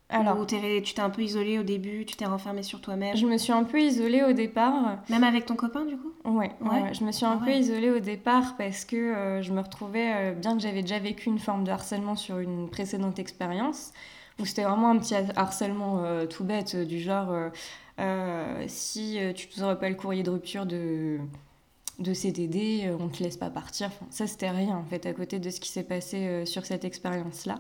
Alors, Ou tu t'es un peu isolée au début, tu t'es renfermée sur toi-même Je me suis un peu isolée au départ. Même avec ton copain, du coup? Ouais, ouais, je me suis un ah peu isolée au départ parce que je me retrouvais, bien que j'avais déjà vécu une forme de harcèlement sur une précédente expérience, où c'était vraiment un petit harcèlement euh, tout bête, du genre euh, si tu ne aurais pas le courrier de rupture de, de CDD, on ne te laisse pas partir. Ça, c'était rien en fait à côté de ce qui s'est passé sur cette expérience-là.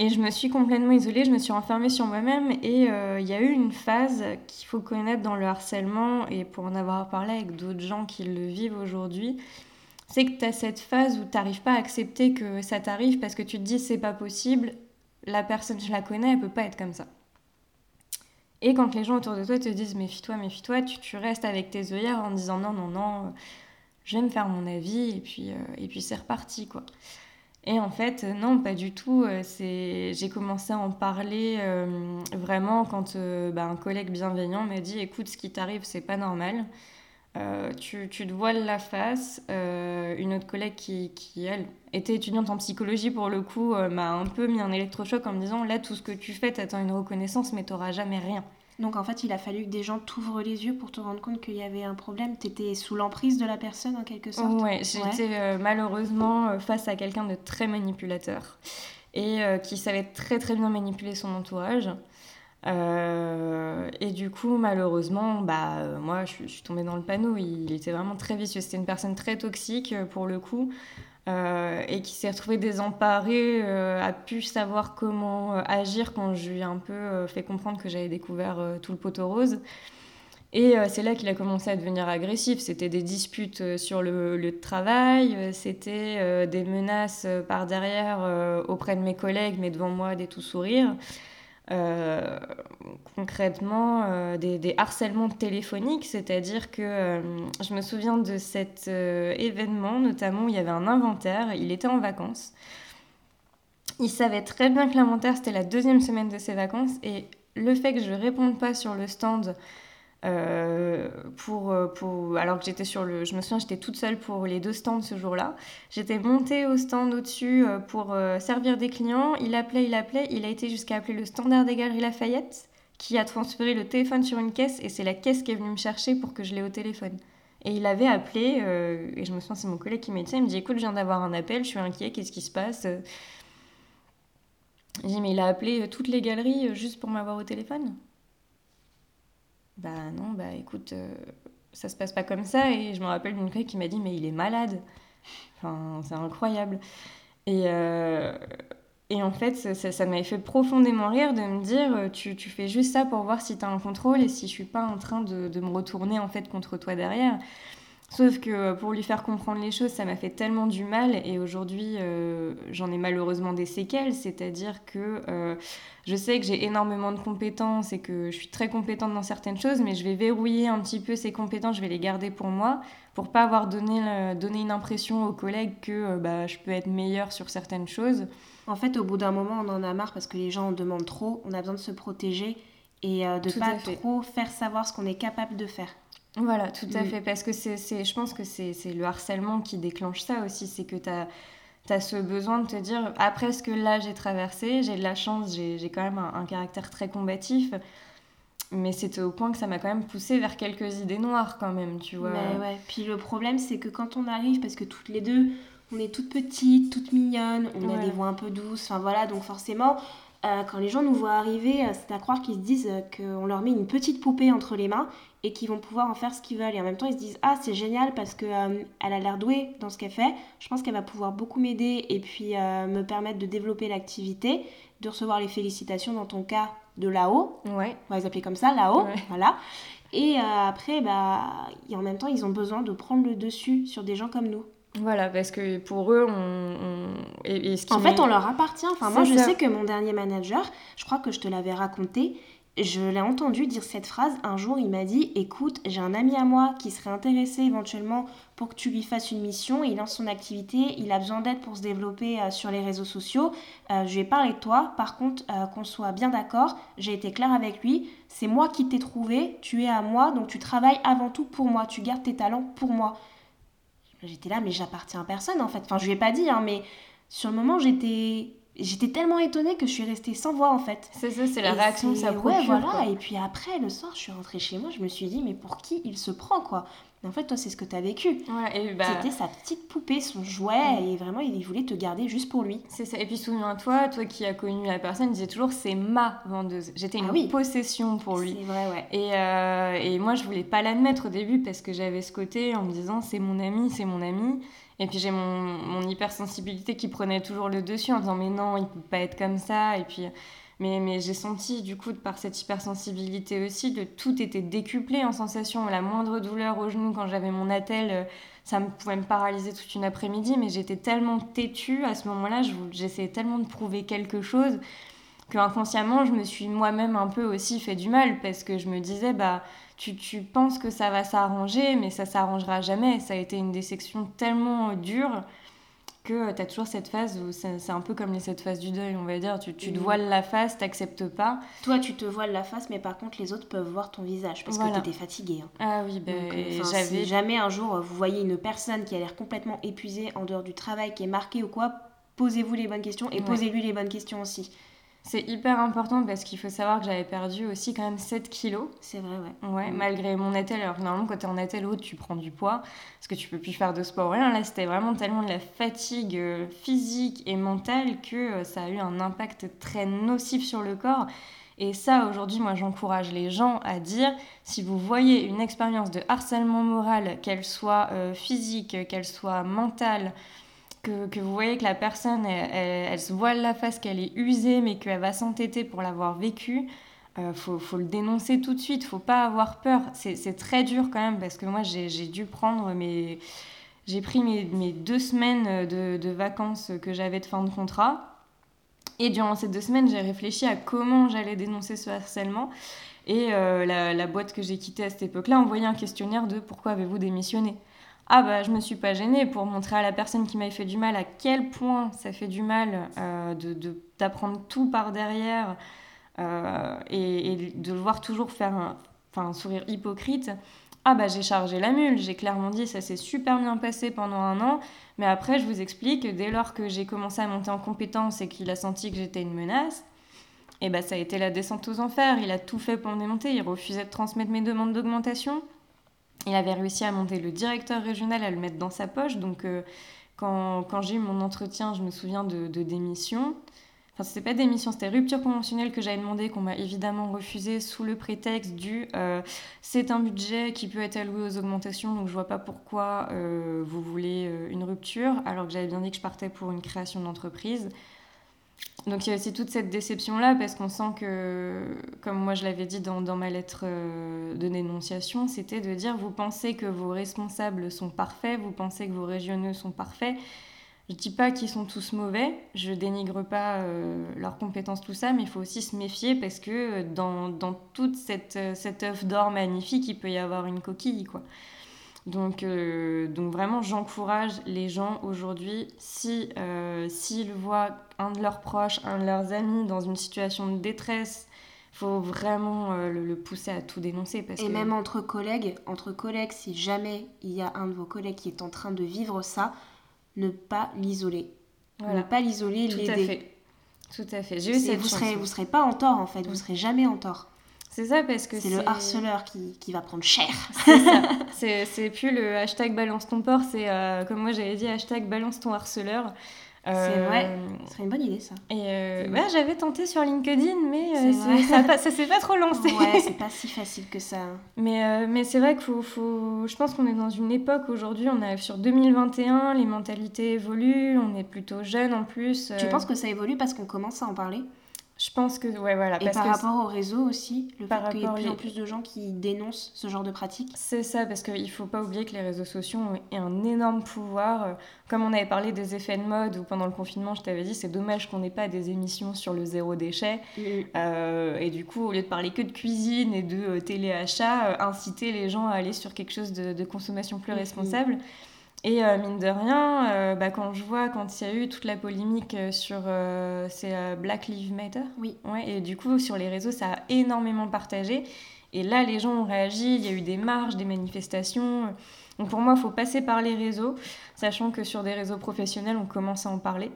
Et je me suis complètement isolée, je me suis renfermée sur moi-même et il y a eu une phase qu'il faut connaître dans le harcèlement et pour en avoir parlé avec d'autres gens qui le vivent aujourd'hui, c'est que tu as cette phase où tu n'arrives pas à accepter que ça t'arrive parce que tu te dis c'est pas possible la personne, je la connais, elle peut pas être comme ça. Et quand les gens autour de toi te disent méfie-toi, méfie-toi, tu, restes avec tes œillères en disant non, non, non, je vais me faire mon avis et puis, euh, et puis c'est reparti quoi. Et en fait, non, pas du tout. Euh. J'ai commencé à en parler euh, vraiment quand bah, un collègue bienveillant m'a dit écoute, ce qui t'arrive, c'est pas normal. Euh, tu, tu, te voiles la face. Euh, une autre collègue qui, qui, elle, était étudiante en psychologie pour le coup, euh, m'a un peu mis un électrochoc en me disant là, tout ce que tu fais, t'attends une reconnaissance, mais t'auras jamais rien. Donc en fait, il a fallu que des gens t'ouvrent les yeux pour te rendre compte qu'il y avait un problème. T'étais sous l'emprise de la personne en quelque sorte. Ouais, j'étais malheureusement face à quelqu'un de très manipulateur et qui savait très très bien manipuler son entourage. Euh, et du coup, malheureusement, bah, euh, moi, je, suis tombée dans le panneau. Il, était vraiment très vicieux. C'était une personne très toxique, euh, pour le coup, et qui s'est retrouvée désemparée, a pu savoir comment agir quand je lui ai un peu fait comprendre que j'avais découvert tout le poteau rose. Et c'est là qu'il a commencé à devenir agressif. C'était des disputes sur le lieu de travail, c'était des menaces par derrière auprès de mes collègues, mais devant moi, des tout sourires. Euh, concrètement euh, des, harcèlements téléphoniques, c'est-à-dire que euh, je me souviens de cet événement, notamment où il y avait un inventaire, il était en vacances. Il savait très bien que l'inventaire c'était la deuxième semaine de ses vacances et le fait que je réponde pas sur le stand euh, pour, euh, pour, alors que j'étais sur le. Je me souviens, j'étais toute seule pour les deux stands ce jour-là. J'étais montée au stand au-dessus euh, pour servir des clients. Il appelait, il appelait. Il a été jusqu'à appeler le standard des Galeries Lafayette qui a transféré le téléphone sur une caisse et c'est la caisse qui est venue me chercher pour que je l'ai au téléphone. Et il avait appelé, et je me souviens, c'est mon collègue qui m'a dit. Il me dit Écoute, je viens d'avoir un appel, je suis inquiet, qu'est-ce qui se passe? J'ai dit Mais il a appelé toutes les galeries juste pour m'avoir au téléphone bah non, bah écoute, euh, ça se passe pas comme ça. Et je me rappelle d'une collègue qui m'a dit, mais il est malade. Enfin, c'est incroyable. Et, euh, et en fait, ça, m'avait fait profondément rire de me dire, euh, tu, tu fais juste ça pour voir si tu as un contrôle et si je suis pas en train de, de, me retourner en fait contre toi derrière. Sauf que pour lui faire comprendre les choses, ça m'a fait tellement du mal et aujourd'hui euh, j'en ai malheureusement des séquelles, c'est-à-dire que euh, je sais que j'ai énormément de compétences et que je suis très compétente dans certaines choses, mais je vais verrouiller un petit peu ces compétences, je vais les garder pour moi, pour pas avoir donné, donné une impression aux collègues que euh, bah, je peux être meilleure sur certaines choses. En fait, au bout d'un moment, on en a marre parce que les gens en demandent trop, on a besoin de se protéger et de pas trop faire savoir ce qu'on est capable de faire. Voilà, tout à fait. Parce que c'est, je pense que c'est, le harcèlement qui déclenche ça aussi. C'est que tu as, ce besoin de te dire, après ce que là j'ai traversé, j'ai de la chance, j'ai, quand même un, caractère très combatif. Mais c'était au point que ça m'a quand même poussé vers quelques idées noires quand même, tu vois. Mais ouais. Puis le problème, c'est que quand on arrive, parce que toutes les deux, on est toutes petites, toutes mignonnes, on a des voix un peu douces, enfin voilà, donc forcément, euh, quand les gens nous voient arriver, euh, c'est à croire qu'ils se disent euh, qu'on leur met une petite poupée entre les mains et qu'ils vont pouvoir en faire ce qu'ils veulent. Et en même temps, ils se disent Ah, c'est génial parce qu'elle a l'air douée dans ce qu'elle fait. Je pense qu'elle va pouvoir beaucoup m'aider et puis me permettre de développer l'activité. de recevoir les félicitations dans ton cas de là-haut. Ouais. On va les appeler comme ça, là-haut. Ouais. Voilà. Et euh, après, bah, et en même temps, ils ont besoin de prendre le dessus sur des gens comme nous. Voilà, parce que pour eux, on. on- et, et ce qui En fait, on leur appartient. Enfin, moi, je sais que mon dernier manager, je crois que je te l'avais raconté, je l'ai entendu dire cette phrase. Un jour, il m'a dit Écoute, j'ai un ami à moi qui serait intéressé éventuellement pour que tu lui fasses une mission. Il lance son activité, il a besoin d'aide pour se développer euh, sur les réseaux sociaux. Euh, je lui ai parlé de toi. Par contre, euh, qu'on soit bien d'accord, j'ai été claire avec lui. C'est moi qui t'ai trouvé, tu es à moi, donc tu travailles avant tout pour moi. Tu gardes tes talents pour moi. J'étais là, mais j'appartiens à personne en fait. Enfin, je lui ai pas dit, hein, mais sur le moment, j'étais. J'étais tellement étonnée que je suis restée sans voix en fait. C'est ça, c'est la Et réaction que ça procure. Ouais, voilà. quoi. Et puis après, le soir, je suis rentrée chez moi, je me suis dit, mais pour qui il se prend quoi? Mais en fait, toi, c'est ce que tu as vécu. Et bah, C'était sa petite poupée, son jouet, et vraiment, il voulait te garder juste pour lui. C'est ça. Et puis souviens-toi, toi qui as connu la personne, il disait toujours c'est ma vendeuse. J'étais une Ah oui. possession pour lui. C'est vrai, ouais. Et, euh, et moi, je voulais pas l'admettre au début parce que j'avais ce côté en me disant c'est mon ami, c'est mon ami. Et puis j'ai mon, mon hypersensibilité qui prenait toujours le dessus en disant mais non, il peut pas être comme ça. Et puis, mais, mais j'ai senti du coup, par cette hypersensibilité aussi, que tout était décuplé en sensation. La moindre douleur au genou quand j'avais mon attel, euh, ça me pouvait me paralyser toute une après-midi. Mais j'étais tellement têtue à ce moment-là, j'essayais tellement de prouver quelque chose que inconsciemment je me suis moi-même un peu aussi fait du mal parce que je me disais bah tu, tu penses que ça va s'arranger mais ça s'arrangera jamais ça a été une désection tellement dure que tu as toujours cette phase où c'est un peu comme les sept phases du deuil on va dire tu, tu te voiles la face t'acceptes pas Toi, tu te voiles la face, mais par contre, les autres peuvent voir ton visage parce Voilà. que tu étais fatiguée. hein. ah oui ben euh, enfin, si jamais un jour euh, vous voyez une personne qui a l'air complètement épuisée en dehors du travail, qui est marquée ou quoi, posez-vous les bonnes questions et Ouais. posez-lui les bonnes questions aussi. C'est hyper important parce qu'il faut savoir que j'avais perdu aussi quand même 7 kilos C'est vrai, ouais. Ouais, Mm. malgré mon attel. Alors, normalement, quand t'es en attel haute, tu prends du poids parce que tu peux plus faire de sport. Rien. Là, c'était vraiment tellement de la fatigue euh, physique et mentale que euh, ça a eu un impact très nocif sur le corps. Et ça, aujourd'hui, moi, j'encourage les gens à dire si vous voyez une expérience de harcèlement moral, qu'elle soit euh, physique, qu'elle soit mentale, que, vous voyez que la personne, elle, se voile la face, qu'elle est usée, mais qu'elle va s'entêter pour l'avoir vécu, euh, faut, le dénoncer tout de suite, faut pas avoir peur. C'est très dur quand même parce que moi j'ai dû prendre mes. J'ai pris mes, deux semaines de, de vacances que j'avais de fin de contrat. Et durant ces deux semaines, j'ai réfléchi à comment j'allais dénoncer ce harcèlement. Et euh, la, la boîte que j'ai quittée à cette époque-là envoyait un questionnaire de pourquoi avez-vous démissionné Ah bah je me suis pas gênée pour montrer à la personne qui m'avait fait du mal à quel point ça fait du mal euh, de- d'apprendre tout par derrière euh, et, de le voir toujours faire un, un sourire hypocrite. Ah bah j'ai chargé la mule, j'ai clairement dit ça s'est super bien passé pendant un an, mais après je vous explique, dès lors que j'ai commencé à monter en compétence et qu'il a senti que j'étais une menace, et bah ça a été la descente aux enfers, il a tout fait pour me démonter, il refusait de transmettre mes demandes d'augmentation, il avait réussi à monter le directeur régional, à le mettre dans sa poche, donc euh, quand, quand j'ai eu mon entretien, je me souviens de, démission, Enfin, c'était pas démission, c'était rupture conventionnelle que j'avais demandé, qu'on m'a évidemment refusé sous le prétexte du euh, c'est un budget qui peut être alloué aux augmentations, donc je vois pas pourquoi euh, vous voulez une rupture, alors que j'avais bien dit que je partais pour une création d'entreprise. Donc il y a aussi toute cette déception-là, parce qu'on sent que, comme moi je l'avais dit dans, dans ma lettre euh, de dénonciation, c'était de dire vous pensez que vos responsables sont parfaits, vous pensez que vos régionaux sont parfaits, je dis pas qu'ils sont tous mauvais, je dénigre pas euh, leurs compétences, tout ça, mais il faut aussi se méfier parce que euh, dans, dans toute cette, cette œuf d'or magnifique, il peut y avoir une coquille, quoi. Donc, euh, donc vraiment, j'encourage les gens aujourd'hui, si, euh, s'ils voient un de leurs proches, un de leurs amis dans une situation de détresse, faut vraiment euh, le, le pousser à tout dénoncer. Parce Et que... même entre collègues, entre collègues, si jamais il y a un de vos collègues qui est en train de vivre ça, ne pas l'isoler. Voilà. Ne pas l'isoler, Tout à l'aider. fait. Tout à fait. J'ai eu C'est- cette Vous chance. serez, vous serez pas en tort en fait, vous serez jamais en tort. C'est ça parce que C'est le harceleur qui, qui va prendre cher. C'est ça. C'est, plus le hashtag balance ton porc, c'est euh, comme moi j'avais dit hashtag balance ton harceleur. C'est Euh, vrai. Ce serait une bonne idée ça. Et euh, ouais, j'avais tenté sur LinkedIn, mais euh, ça, a pas- ça s'est pas trop lancé. Ouais, c'est pas si facile que ça. Mais, euh, mais c'est vrai qu'il faut, faut- Je pense qu'on est dans une époque aujourd'hui, on arrive sur 2021, les mentalités évoluent, on est plutôt jeune en plus. Tu euh, penses que ça évolue parce qu'on commence à en parler? Je pense que, ouais, voilà. Et parce par que rapport au réseau aussi, le Par fait qu'il y ait de plus en plus de gens qui dénoncent ce genre de pratique. C'est ça, parce qu'il ne faut pas oublier que les réseaux sociaux ont un énorme pouvoir. Comme on avait parlé des effets de mode, ou pendant le confinement, je t'avais dit, c'est dommage qu'on n'ait pas des émissions sur le zéro déchet. Euh, et du coup, au lieu de parler que de cuisine et de euh, téléachat, euh, inciter les gens à aller sur quelque chose de, de consommation plus Mhm. responsable. Et euh, mine de rien, euh, bah, quand je vois, quand il y a eu toute la polémique euh, sur euh, euh, Black Lives Matter, Oui. ouais, et du coup, sur les réseaux, ça a énormément partagé. Et là, les gens ont réagi, il y a eu des marches, des manifestations. Donc pour moi, il faut passer par les réseaux, sachant que sur des réseaux professionnels, on commence à en parler.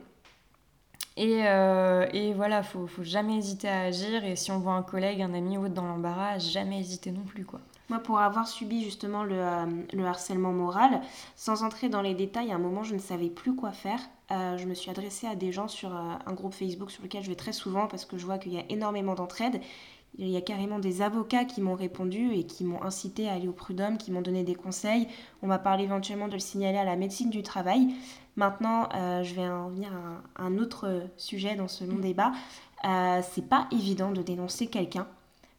Et, et voilà, il faut, faut jamais hésiter à agir. Et si on voit un collègue, un ami ou autre dans l'embarras, jamais hésiter non plus. quoi. Moi, pour avoir subi justement le, euh, le harcèlement moral, sans entrer dans les détails, à un moment, je ne savais plus quoi faire. Euh, je me suis adressée à des gens sur euh, un groupe Facebook sur lequel je vais très souvent parce que je vois qu'il y a énormément d'entraide. Il y a carrément des avocats qui m'ont répondu et qui m'ont incité à aller au prud'homme, qui m'ont donné des conseils. On m'a parlé éventuellement de le signaler à la médecine du travail. Maintenant, euh, je vais en venir à un, un autre sujet dans ce long débat. Euh, c'est pas évident de dénoncer quelqu'un.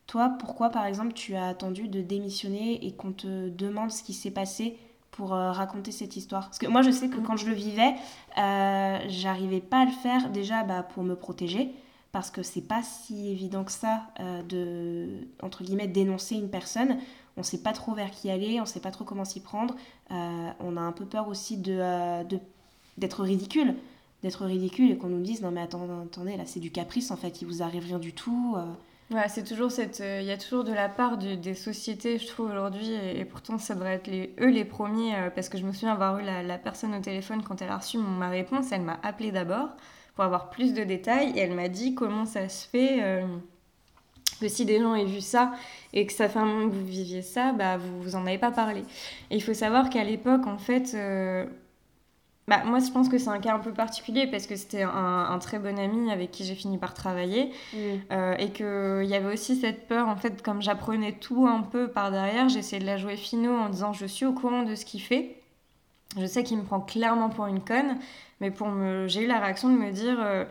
Toi, pourquoi par exemple tu as attendu de démissionner et qu'on te demande ce qui s'est passé pour euh, raconter cette histoire? Parce que moi je sais que quand je le vivais, euh, j'arrivais pas à le faire déjà bah, pour me protéger, parce que c'est pas si évident que ça euh, de, entre guillemets, dénoncer une personne. On sait pas trop vers qui aller, on sait pas trop comment s'y prendre. On a un peu peur aussi de, de- d'être ridicule. D'être ridicule et qu'on nous dise non mais attends, attendez, là c'est du caprice en fait, il vous arrive rien du tout. Ouais, c'est toujours cette. euh, Il y a toujours de la part des sociétés, je trouve, aujourd'hui, et, pourtant, ça devrait être eux les premiers, euh, parce que je me souviens avoir eu la, personne au téléphone quand elle a reçu ma réponse. Elle m'a appelé d'abord pour avoir plus de détails, et elle m'a dit comment ça se fait euh, que si des gens aient vu ça et que ça fait un moment que vous viviez ça, bah, vous, vous en avez pas parlé. Et il faut savoir qu'à l'époque, en fait. Bah, moi, je pense que c'est un cas un peu particulier parce que c'était un, un très bon ami avec qui j'ai fini par travailler. Euh, et qu'il y avait aussi cette peur, en fait, comme j'apprenais tout un peu par derrière, j'essayais de la jouer finaux en disant je suis au courant de ce qu'il fait. Je sais qu'il me prend clairement pour une conne, mais pour me... j'ai eu la réaction de me dire euh,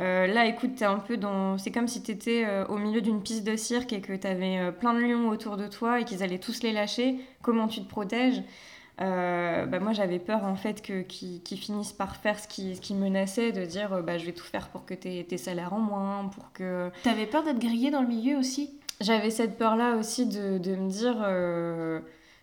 euh, là, écoute, t'es un peu dans. C'est comme si t'étais euh, au milieu d'une piste de cirque et que t'avais euh, plein de lions autour de toi et qu'ils allaient tous les lâcher. Comment tu te protèges? Euh, bah, moi j'avais peur en fait que qu'ils qu'ils finissent par faire ce qui, ce qui menaçait de dire euh, bah, je vais tout faire pour que tes, tes salaires en moins pour que T'avais peur d'être grillé dans le milieu aussi? J'avais cette peur-là aussi de, de me dire, euh,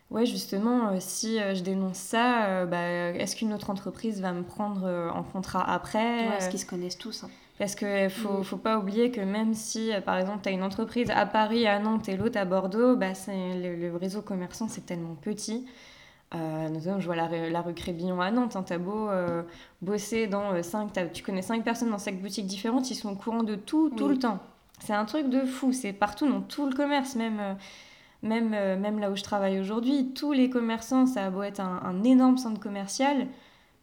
ouais, justement, euh, si euh, je dénonce ça, bah, est-ce qu'une autre entreprise va me prendre en contrat après? Ouais, parce qu'ils se connaissent tous. hein. Parce qu'il faut, Mm. faut pas oublier que même si, par exemple, tu as une entreprise à Paris, à Nantes et l'autre à Bordeaux, bah, le, le réseau commerçant, c'est tellement petit. Euh, notamment, je vois la, rue- la rue Crébillon à Nantes. Hein, t'as beau euh, bosser dans euh, cinq, t'as- tu connais cinq personnes dans cinq boutiques différentes, ils sont au courant de tout, tout Oui. le temps. C'est un truc de fou. C'est partout dans tout le commerce, même, euh, même, euh, même là où je travaille aujourd'hui. Tous les commerçants, ça a beau être un, un énorme centre commercial,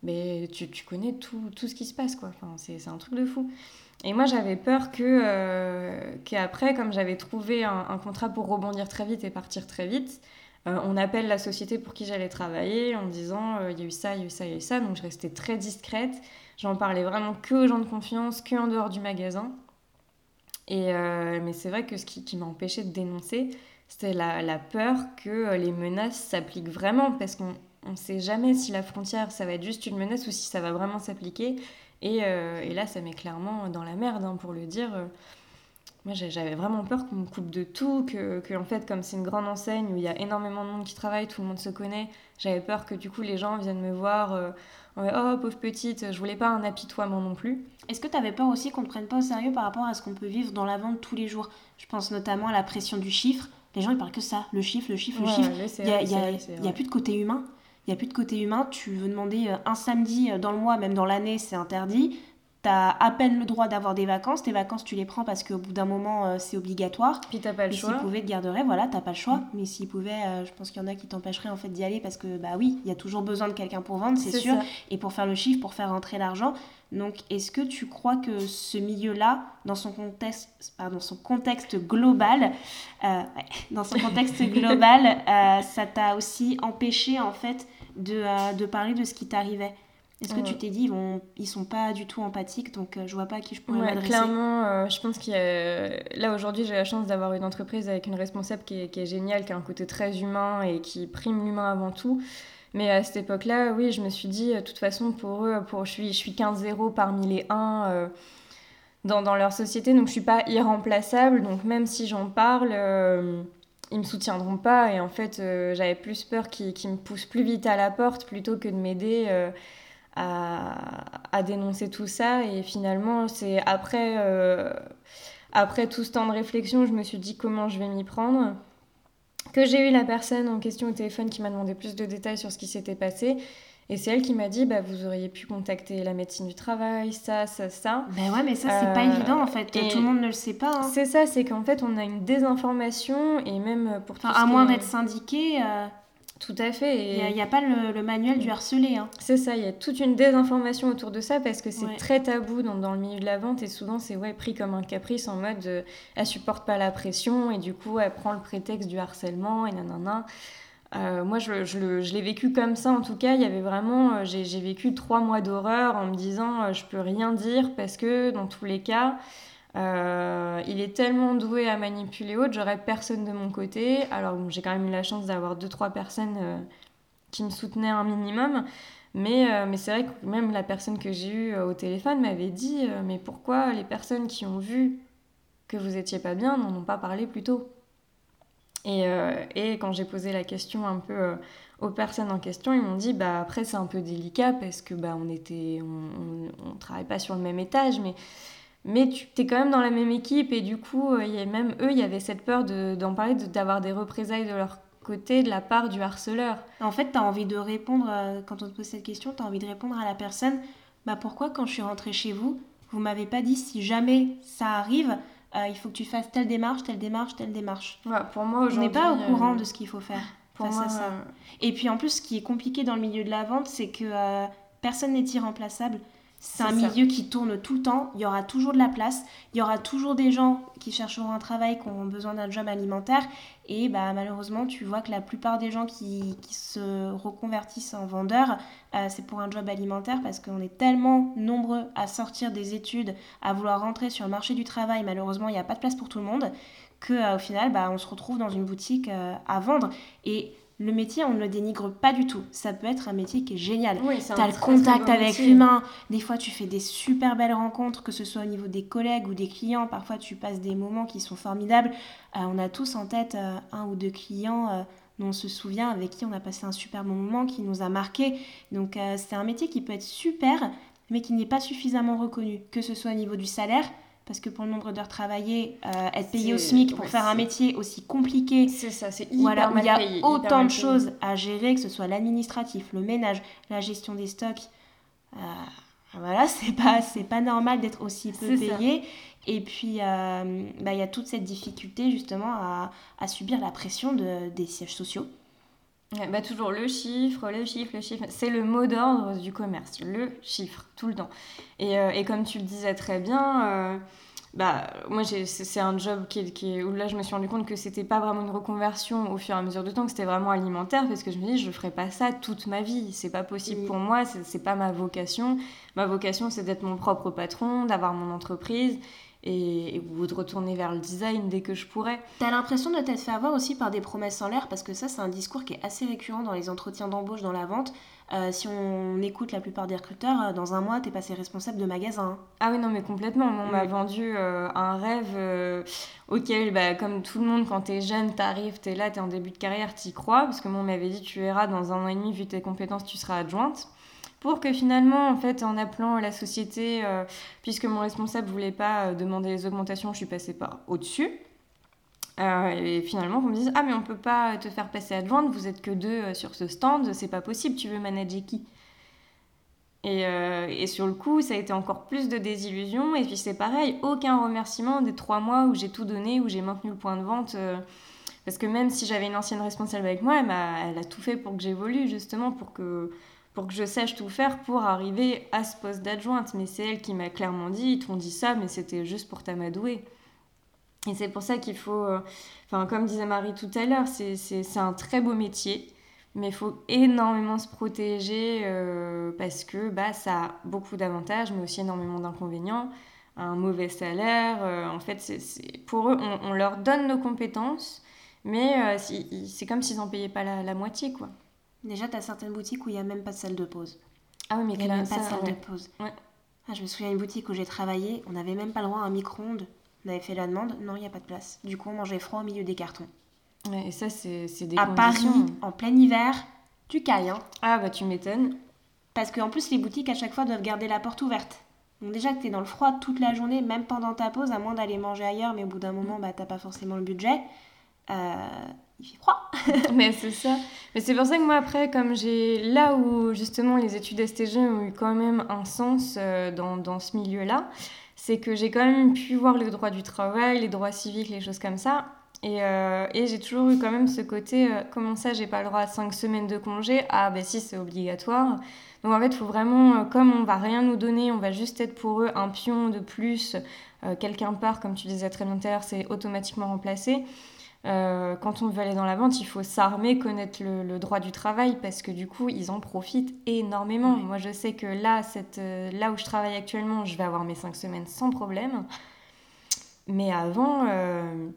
mais tu, tu connais tout, tout ce qui se passe, quoi. Enfin, c'est c'est un truc de fou. Et moi, j'avais peur que qu'après, comme j'avais trouvé un, un contrat pour rebondir très vite et partir très vite, euh, on appelle la société pour qui j'allais travailler en disant euh, il y a eu ça, il y a eu ça, il y a eu ça. Donc je restais très discrète. J'en parlais vraiment que aux gens de confiance, que en dehors du magasin. Et, euh, mais c'est vrai que ce qui, qui m'a empêché de dénoncer, c'était la, la peur que les menaces s'appliquent vraiment, parce qu'on ne sait jamais si la frontière, ça va être juste une menace ou si ça va vraiment s'appliquer. Et, et là, ça met clairement dans la merde, hein, pour le dire. Moi, j'avais vraiment peur qu'on me coupe de tout, que, que, en fait, comme c'est une grande enseigne où il y a énormément de monde qui travaille, tout le monde se connaît, j'avais peur que du coup les gens viennent me voir, euh, oh pauvre petite, je voulais pas un apitoiement non plus. Est-ce que tu avais peur aussi qu'on ne prenne pas au sérieux par rapport à ce qu'on peut vivre dans la vente tous les jours? Je pense notamment à la pression du chiffre. Les gens, ils parlent que ça, le chiffre, le chiffre, le chiffre. Il n'y a, a- plus de côté humain. Il n'y a plus de côté humain. Tu veux demander euh, un samedi euh, dans le mois, même dans l'année, c'est interdit. Tu as à peine le droit d'avoir des vacances. Tes vacances, tu les prends parce qu'au bout d'un moment, euh, c'est obligatoire. Puis t'as pas le Et s'ils choix. pouvaient te garder, voilà, t'as pas le choix. Mais s'ils pouvaient, euh, je pense qu'il y en a qui t'empêcheraient en fait d'y aller parce que, bah oui, il y a toujours besoin de quelqu'un pour vendre, c'est sûr. ça. et pour faire le chiffre, pour faire rentrer l'argent. Donc, est-ce que tu crois que ce milieu-là, dans son contexte, pardon, son contexte global, euh, dans son contexte global, euh, ça t'a aussi empêché en fait de, de parler de ce qui t'arrivait? Est-ce que tu t'es dit, ils, vont, ils sont pas du tout empathiques, donc je vois pas à qui je pourrais ouais, m'adresser Clairement, je pense qu'il y a... Là, aujourd'hui, j'ai la chance d'avoir une entreprise avec une responsable qui est, qui est, géniale, qui a un côté très humain et qui prime l'humain avant tout. Mais à cette époque-là, oui, je me suis dit, de toute façon, pour eux, pour, je suis, je suis 15-0 parmi les 1 dans, dans, leur société, donc je suis pas irremplaçable. Donc même si j'en parle, euh, ils me soutiendront pas. Et en fait, euh, j'avais plus peur qu'ils me poussent plus vite à la porte plutôt que de m'aider euh, à, à, dénoncer tout ça. Et finalement, c'est après, après tout ce temps de réflexion, je me suis dit comment je vais m'y prendre. Que j'ai eu la personne en question au téléphone qui m'a demandé plus de détails sur ce qui s'était passé. Et c'est elle qui m'a dit, bah, vous auriez pu contacter la médecine du travail, ça, ça, ça. Ben ouais, mais ça, c'est pas euh, évident en fait. Tout le monde ne le sait pas. Hein. C'est ça, c'est qu'en fait, on a une désinformation et même pour tout À moins d'être syndiqué. Euh, tout à fait. Il n'y a, pas le, manuel du harcelé. Hein. C'est ça, il y a toute une désinformation autour de ça parce que c'est très tabou dans, dans, le milieu de la vente et souvent c'est ouais, pris comme un caprice en mode euh, elle supporte pas la pression et du coup elle prend le prétexte du harcèlement et nanana. Euh, moi, je, je, l'ai vécu comme ça, en tout cas. Il y avait vraiment, euh, j'ai vécu trois mois d'horreur en me disant, euh, je peux rien dire parce que dans tous les cas, il est tellement doué à manipuler autre, j'aurais personne de mon côté. Alors, j'ai quand même eu la chance d'avoir deux, trois personnes qui me soutenaient un minimum. Mais, mais c'est vrai que même la personne que j'ai eue au téléphone m'avait dit, mais pourquoi les personnes qui ont vu que vous étiez pas bien n'en ont pas parlé plus tôt? Et, euh, et, quand j'ai posé la question un peu euh, aux personnes en question, ils m'ont dit bah après c'est un peu délicat parce que bah on était on, on, travaille pas sur le même étage mais mais tu es quand même dans la même équipe et du coup euh, il y a même eux il y avait cette peur d'en de, parler d'avoir des représailles de leur côté de la part du harceleur. En fait, tu as envie de répondre quand on te pose cette question, tu as envie de répondre à la personne bah pourquoi quand je suis rentrée chez vous, vous m'avez pas dit si jamais ça arrive euh, il faut que tu fasses telle démarche, telle démarche, telle démarche? pour moi, On n'est pas au courant euh, de ce qu'il faut faire pour face à ça. Euh, Et puis en plus, ce qui est compliqué dans le milieu de la vente, c'est que personne n'est irremplaçable. C'est un milieu qui tourne tout le temps, il y aura toujours de la place, il y aura toujours des gens qui chercheront un travail, qui auront besoin d'un job alimentaire. Et bah, malheureusement, tu vois que la plupart des gens qui, qui se reconvertissent en vendeurs, euh, c'est pour un job alimentaire parce qu'on est tellement nombreux à sortir des études, à vouloir rentrer sur le marché du travail. Malheureusement, il n'y a pas de place pour tout le monde. Qu'au euh, final, bah, on se retrouve dans une boutique euh, à vendre. Et le métier, on ne le dénigre pas du tout. Ça peut être un métier qui est génial. Oui, tu as le contact avec l'humain. Des fois, tu fais des super belles rencontres, que ce soit au niveau des collègues ou des clients. Parfois, tu passes des moments qui sont formidables. Euh, on a tous en tête euh, un ou deux clients euh, dont on se souvient, avec qui on a passé un super bon moment, qui nous a marqué. Donc, c'est un métier qui peut être super, mais qui n'est pas suffisamment reconnu, que ce soit au niveau du salaire, parce que pour le nombre d'heures travaillées, euh, être payé au SMIC pour faire un métier aussi compliqué, c'est ça, c'est voilà, il y a autant de choses à gérer, que ce soit l'administratif, le ménage, la gestion des stocks. Euh, voilà, c'est pas c'est pas normal d'être aussi peu payé. Et puis euh, bah, il y a toute cette difficulté justement à, à subir la pression de, des sièges sociaux. Bah, toujours le chiffre, le chiffre, le chiffre. C'est le mot d'ordre du commerce, le chiffre, tout le temps. Et, euh, et comme tu le disais très bien, euh, bah, moi c'est un job qui, qui où là je me suis rendu compte que c'était pas vraiment une reconversion au fur et à mesure du temps, que c'était vraiment alimentaire, parce que je me dis je ferai pas ça toute ma vie, c'est pas possible pour moi, c'est pas ma vocation. Ma vocation c'est d'être mon propre patron, d'avoir mon entreprise et, ou de retourner vers le design dès que je pourrais. T'as l'impression de t'être fait avoir aussi par des promesses en l'air parce que ça c'est un discours qui est assez récurrent dans les entretiens d'embauche dans la vente. Euh, si on écoute la plupart des recruteurs, euh, dans un mois, t'es passé responsable de magasin. Ah oui, non, mais complètement. On m'a vendu euh, un rêve auquel, bah, comme tout le monde, quand t'es jeune, t'arrives, t'es là, t'es en début de carrière, t'y crois. Parce que moi, on m'avait dit, tu verras, dans un an et demi, vu tes compétences, tu seras adjointe pour que finalement, en fait, en appelant la société, euh, puisque mon responsable voulait pas euh, demander les augmentations, je suis passée par au-dessus. Euh, et finalement, on me dise ah mais on peut pas te faire passer adjointe, vous êtes que deux sur ce stand, c'est pas possible, tu veux manager qui? Et, et, sur le coup, ça a été encore plus de désillusion. Et puis c'est pareil, aucun remerciement des trois mois où j'ai tout donné, où j'ai maintenu le point de vente. parce que même si j'avais une ancienne responsable avec moi, elle a, elle a tout fait pour que j'évolue, justement, pour que pour que je sache tout faire pour arriver à ce poste d'adjointe. Mais c'est elle qui m'a clairement dit, ils t'ont dit ça, mais c'était juste pour t'amadouer. Et c'est pour ça qu'il faut, euh, enfin, comme disait Marie tout à l'heure, c'est un très beau métier, mais il faut énormément se protéger euh, parce que bah, ça a beaucoup d'avantages, mais aussi énormément d'inconvénients. Un mauvais salaire, euh, en fait, c'est, pour eux, on, leur donne nos compétences, mais c'est comme s'ils n'en payaient pas la, moitié, quoi. Déjà, tu as certaines boutiques où il n'y a même pas de salle de pause. Ah oui, mais il n'y a même pas de salle de pause. Ah, je me souviens d'une boutique où j'ai travaillé, on n'avait même pas le droit à un micro-ondes. On avait fait la demande, non, il n'y a pas de place. Du coup, on mangeait froid au milieu des cartons. et ça, c'est des À Paris, en plein hiver, tu cailles. Hein. Ah, bah tu m'étonnes. Parce qu'en plus, les boutiques, à chaque fois, doivent garder la porte ouverte. Donc déjà que tu es dans le froid toute la journée, même pendant ta pause, à moins d'aller manger ailleurs, mais au bout d'un moment, bah, t'as pas forcément le budget. Euh, il fait froid. mais c'est ça. Mais c'est pour ça que moi, après, comme j'ai. Là où justement les études STG ont eu quand même un sens euh, dans, dans, ce milieu-là, c'est que j'ai quand même pu voir les droits du travail, les droits civiques, les choses comme ça. Et, euh, et j'ai toujours eu quand même ce côté euh, comment ça, j'ai pas le droit à 5 semaines de congé? Ah, ben si, c'est obligatoire. Donc en fait, il faut vraiment, comme on va rien nous donner, on va juste être pour eux un pion de plus. Quelqu'un part, comme tu disais très bien tout à l'heure, c'est automatiquement remplacé. Euh, quand on veut aller dans la vente, il faut s'armer, connaître le, droit du travail parce que du coup, ils en profitent énormément. Moi, je sais que là, cette, euh, là où je travaille actuellement, je vais avoir mes 5 semaines sans problème. Mais avant, euh,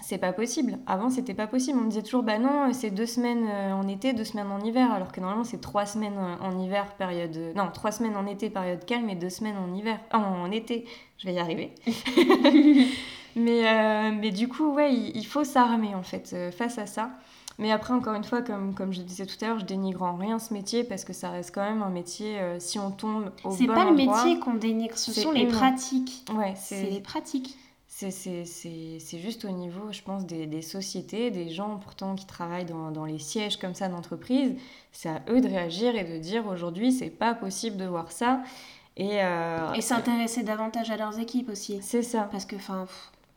c'est pas possible. Avant, c'était pas possible. On me disait toujours, bah non, c'est deux semaines en été, deux semaines en hiver, alors que normalement, c'est trois semaines en hiver, période. Non, trois semaines en été, période calme, et deux semaines en hiver. en été, je vais y arriver. Mais, euh, mais du coup, ouais, il, faut s'armer en fait euh, face à ça. Mais après, encore une fois, comme, comme je disais tout à l'heure, je dénigre en rien ce métier parce que ça reste quand même un métier, euh, si on tombe au bon C'est pas le métier qu'on dénigre, ce sont les pratiques. Ouais, c'est les pratiques. C'est juste au niveau, je pense, des, des, sociétés, des gens pourtant qui travaillent dans, dans les sièges comme ça d'entreprise. C'est à eux de réagir et de dire aujourd'hui, c'est pas possible de voir ça. Et, et s'intéresser davantage à leurs équipes aussi. C'est ça. Parce que, enfin,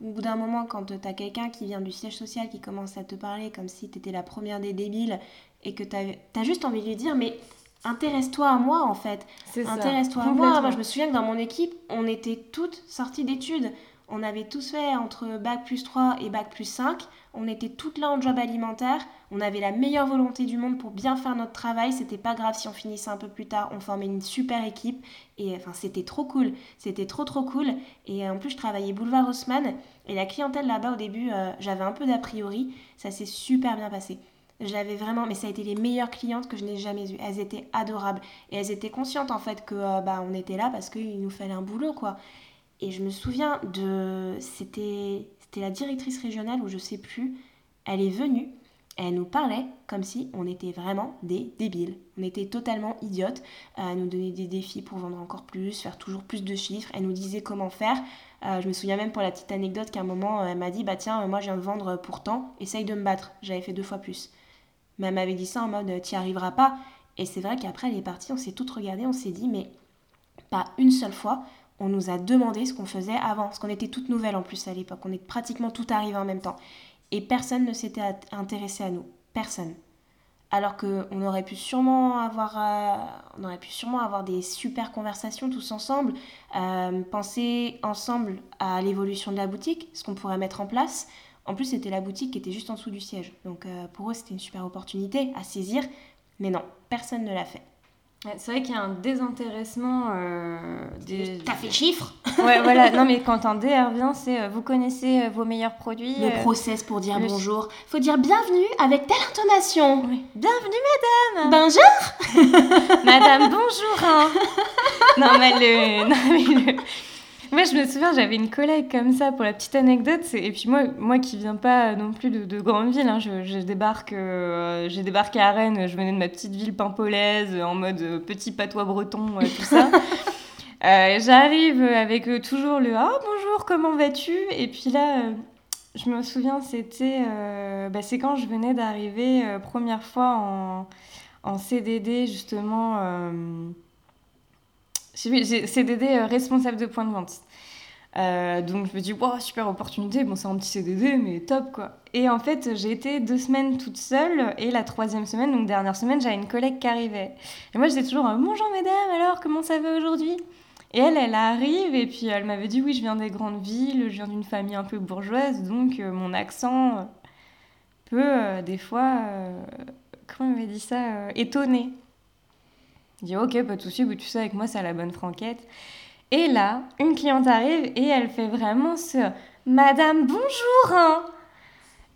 au bout d'un moment, quand tu as quelqu'un qui vient du siège social qui commence à te parler comme si tu étais la première des débiles et que tu as, juste envie de lui dire, mais intéresse-toi à moi en fait. Intéresse-toi à moi. Moi, je me souviens que dans mon équipe, on était toutes sorties d'études. On avait tous fait entre bac plus 3 et bac plus 5. On était toutes là en job alimentaire. On avait la meilleure volonté du monde pour bien faire notre travail. C'était pas grave si on finissait un peu plus tard. On formait une super équipe. Et enfin, c'était trop cool. C'était trop trop cool. Et en plus, je travaillais boulevard Haussmann. Et la clientèle là-bas, au début, euh, j'avais un peu d'a priori. Ça s'est super bien passé. J'avais vraiment, mais ça a été les meilleures clientes que je n'ai jamais eues. Elles étaient adorables et elles étaient conscientes en fait que euh, bah on était là parce qu'il nous fallait un boulot quoi. Et je me souviens de. C'était la directrice régionale ou je sais plus. Elle est venue, elle nous parlait comme si on était vraiment des débiles. On était totalement idiotes. Elle nous donnait des défis pour vendre encore plus, faire toujours plus de chiffres. Elle nous disait comment faire. Euh, je me souviens même pour la petite anecdote qu'à un moment, elle m'a dit Bah tiens, moi je viens de vendre pour tant, essaye de me battre. J'avais fait deux fois plus. Mais elle m'avait dit ça en mode T'y arriveras pas. Et c'est vrai qu'après elle est partie, on s'est toutes regardées, on s'est dit Mais pas une seule fois, on nous a demandé ce qu'on faisait avant, parce qu'on était toutes nouvelles en plus à l'époque, on est pratiquement tout arrivé en même temps. Et personne ne s'était intéressé à nous, personne. Alors qu'on aurait pu sûrement avoir, euh, on aurait pu sûrement avoir des super conversations tous ensemble, euh, penser ensemble à l'évolution de la boutique, ce qu'on pourrait mettre en place. En plus, c'était la boutique qui était juste en dessous du siège, donc euh, pour eux, c'était une super opportunité à saisir. Mais non, personne ne l'a fait. C'est vrai qu'il y a un désintéressement euh, des... T'as fait chiffre Ouais, voilà. Non, mais quand un DR vient, c'est euh, vous connaissez euh, vos meilleurs produits. Le process pour dire bonjour. Faut dire bienvenue avec telle intonation. Bienvenue, madame Bonjour Madame, bonjour hein. Non, mais le... Non, mais le... Moi, je me souviens, j'avais une collègue comme ça pour la petite anecdote. Et puis moi, moi qui viens pas non plus de, de grande ville, hein, je, débarque, euh, j'ai débarqué à Rennes. Je venais de ma petite ville pimpolaise en mode euh, petit patois breton, tout ça. Euh, j'arrive avec toujours le ah bonjour, comment vas-tu? Et puis là, je me souviens, c'était, bah, c'est quand je venais d'arriver première fois en, en CDD justement CDD euh, responsable de point de vente. Euh, donc je me dis, wow, super opportunité, bon c'est un petit CDD, mais top quoi. Et en fait, j'ai été deux semaines toute seule, et la troisième semaine, donc dernière semaine, j'avais une collègue qui arrivait. Et moi, j'étais toujours, bonjour mesdames, alors comment ça va aujourd'hui? Et elle, elle arrive, et puis elle m'avait dit, oui, je viens des grandes villes, je viens d'une famille un peu bourgeoise, donc euh, mon accent peut des fois comment on m'avait dit ça Étonné. Je dis ok, pas de souci, tu sais, avec moi, c'est la bonne franquette. Et là, une cliente arrive et elle fait vraiment ce Madame, bonjour hein.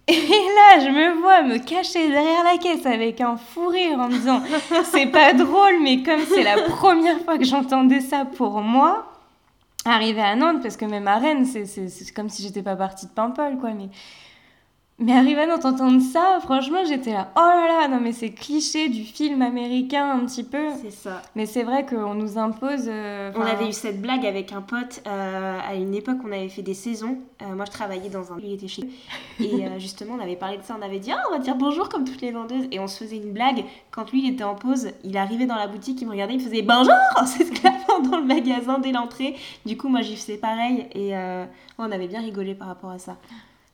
Et là, je me vois me cacher derrière la caisse avec un fou rire en me disant C'est pas drôle, mais comme c'est la première fois que j'entendais ça pour moi, arriver à Nantes, parce que même à Rennes, c'est comme si j'étais pas partie de Paimpol, quoi. Mais mais arrivé à entendre ça, franchement, j'étais là, oh là là, non mais c'est cliché du film américain un petit peu. C'est ça. Mais c'est vrai qu'on nous impose. Euh, on avait eu cette blague avec un pote euh, à une époque, on avait fait des saisons. Euh, moi, je travaillais dans un. Il était chez Et justement, on avait parlé de ça, on avait dit, ah, on va dire bonjour comme toutes les vendeuses. Et on se faisait une blague. Quand lui, il était en pause, il arrivait dans la boutique, il me regardait, il faisait bonjour C'est ce dans le magasin dès l'entrée. Du coup, moi, j'y faisais pareil. Et on avait bien rigolé par rapport à ça.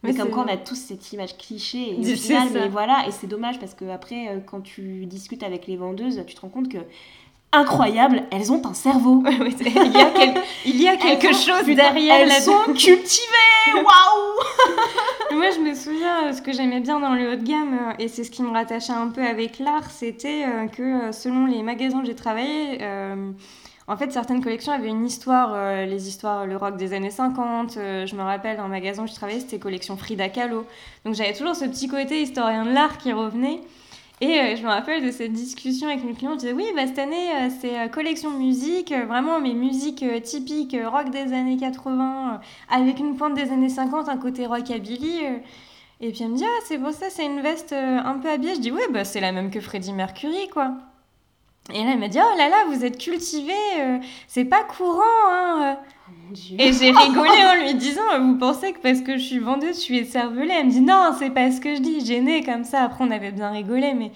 Mais, comme quoi, on a tous cette image cliché. Et au final, mais voilà, et c'est dommage parce que après, euh, quand tu discutes avec les vendeuses, tu te rends compte que incroyable, elles ont un cerveau. il, y a quelque chose derrière. Elles sont cultivées, waouh Moi, je me souviens, euh, ce que j'aimais bien dans le haut de gamme, euh, et c'est ce qui me rattachait un peu avec l'art, c'était que selon les magasins où j'ai travaillé, en fait, certaines collections avaient une histoire, euh, les histoires, le rock des années 50. Euh, je me rappelle, dans un magasin où je travaillais, c'était collection Frida Kahlo. Donc j'avais toujours ce petit côté historien de l'art qui revenait. Et euh, je me rappelle de cette discussion avec une cliente, je disais oui, bah, cette année, c'est collection musique, vraiment mes musiques typiques, rock des années 80, avec une pointe des années 50, un côté rockabilly. et puis elle me dit, ah, c'est pour ça, c'est une veste un peu habillée. Je dis, oui, bah, c'est la même que Freddie Mercury, quoi. Et là, elle m'a dit Oh là là, vous êtes cultivé, euh, c'est pas courant. Hein. Oh et j'ai rigolé en lui disant Vous pensez que parce que je suis vendeuse, je suis écervelée Elle me dit Non, c'est pas ce que je dis, gênée comme ça. Après, on avait bien rigolé, mais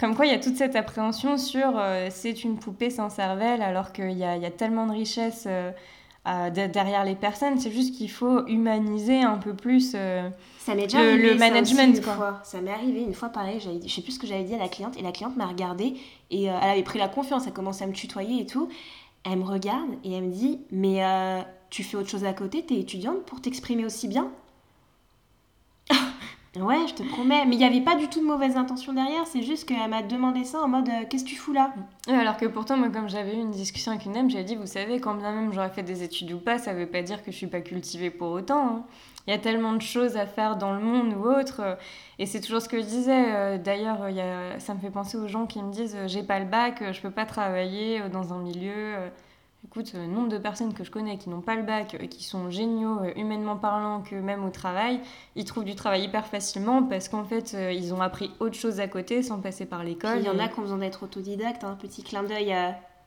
comme quoi il y a toute cette appréhension sur euh, c'est une poupée sans cervelle, alors qu'il y, y a, tellement de richesse euh, derrière les personnes. C'est juste qu'il faut humaniser un peu plus ça m'est déjà le, le management. Ça, Fois. ça m'est arrivé une fois pareil, je sais plus ce que j'avais dit à la cliente, et la cliente m'a regardée, et euh, elle avait pris la confiance, elle commençait à me tutoyer et tout. Elle me regarde et elle me dit Mais euh, tu fais autre chose à côté, t'es étudiante pour t'exprimer aussi bien? Ouais, je te promets. Mais il n'y avait pas du tout de mauvaise intention derrière, c'est juste qu'elle m'a demandé ça en mode euh, Qu'est-ce que tu fous là? Alors que pourtant, moi, comme j'avais eu une discussion avec une dame, j'avais dit Vous savez, quand bien même j'aurais fait des études ou pas, ça veut pas dire que je suis pas cultivée pour autant. Hein il y a tellement de choses à faire dans le monde ou autre. Euh, et c'est toujours ce que je disais. Euh, d'ailleurs, ça me fait penser aux gens qui me disent j'ai pas le bac, je peux pas travailler dans un milieu. Écoute, le nombre de personnes que je connais qui n'ont pas le bac, qui sont géniaux, humainement parlant, que même au travail, ils trouvent du travail hyper facilement parce qu'en fait, ils ont appris autre chose à côté sans passer par l'école. Il y en a qui ont besoin d'être autodidacte. Un hein. petit clin d'œil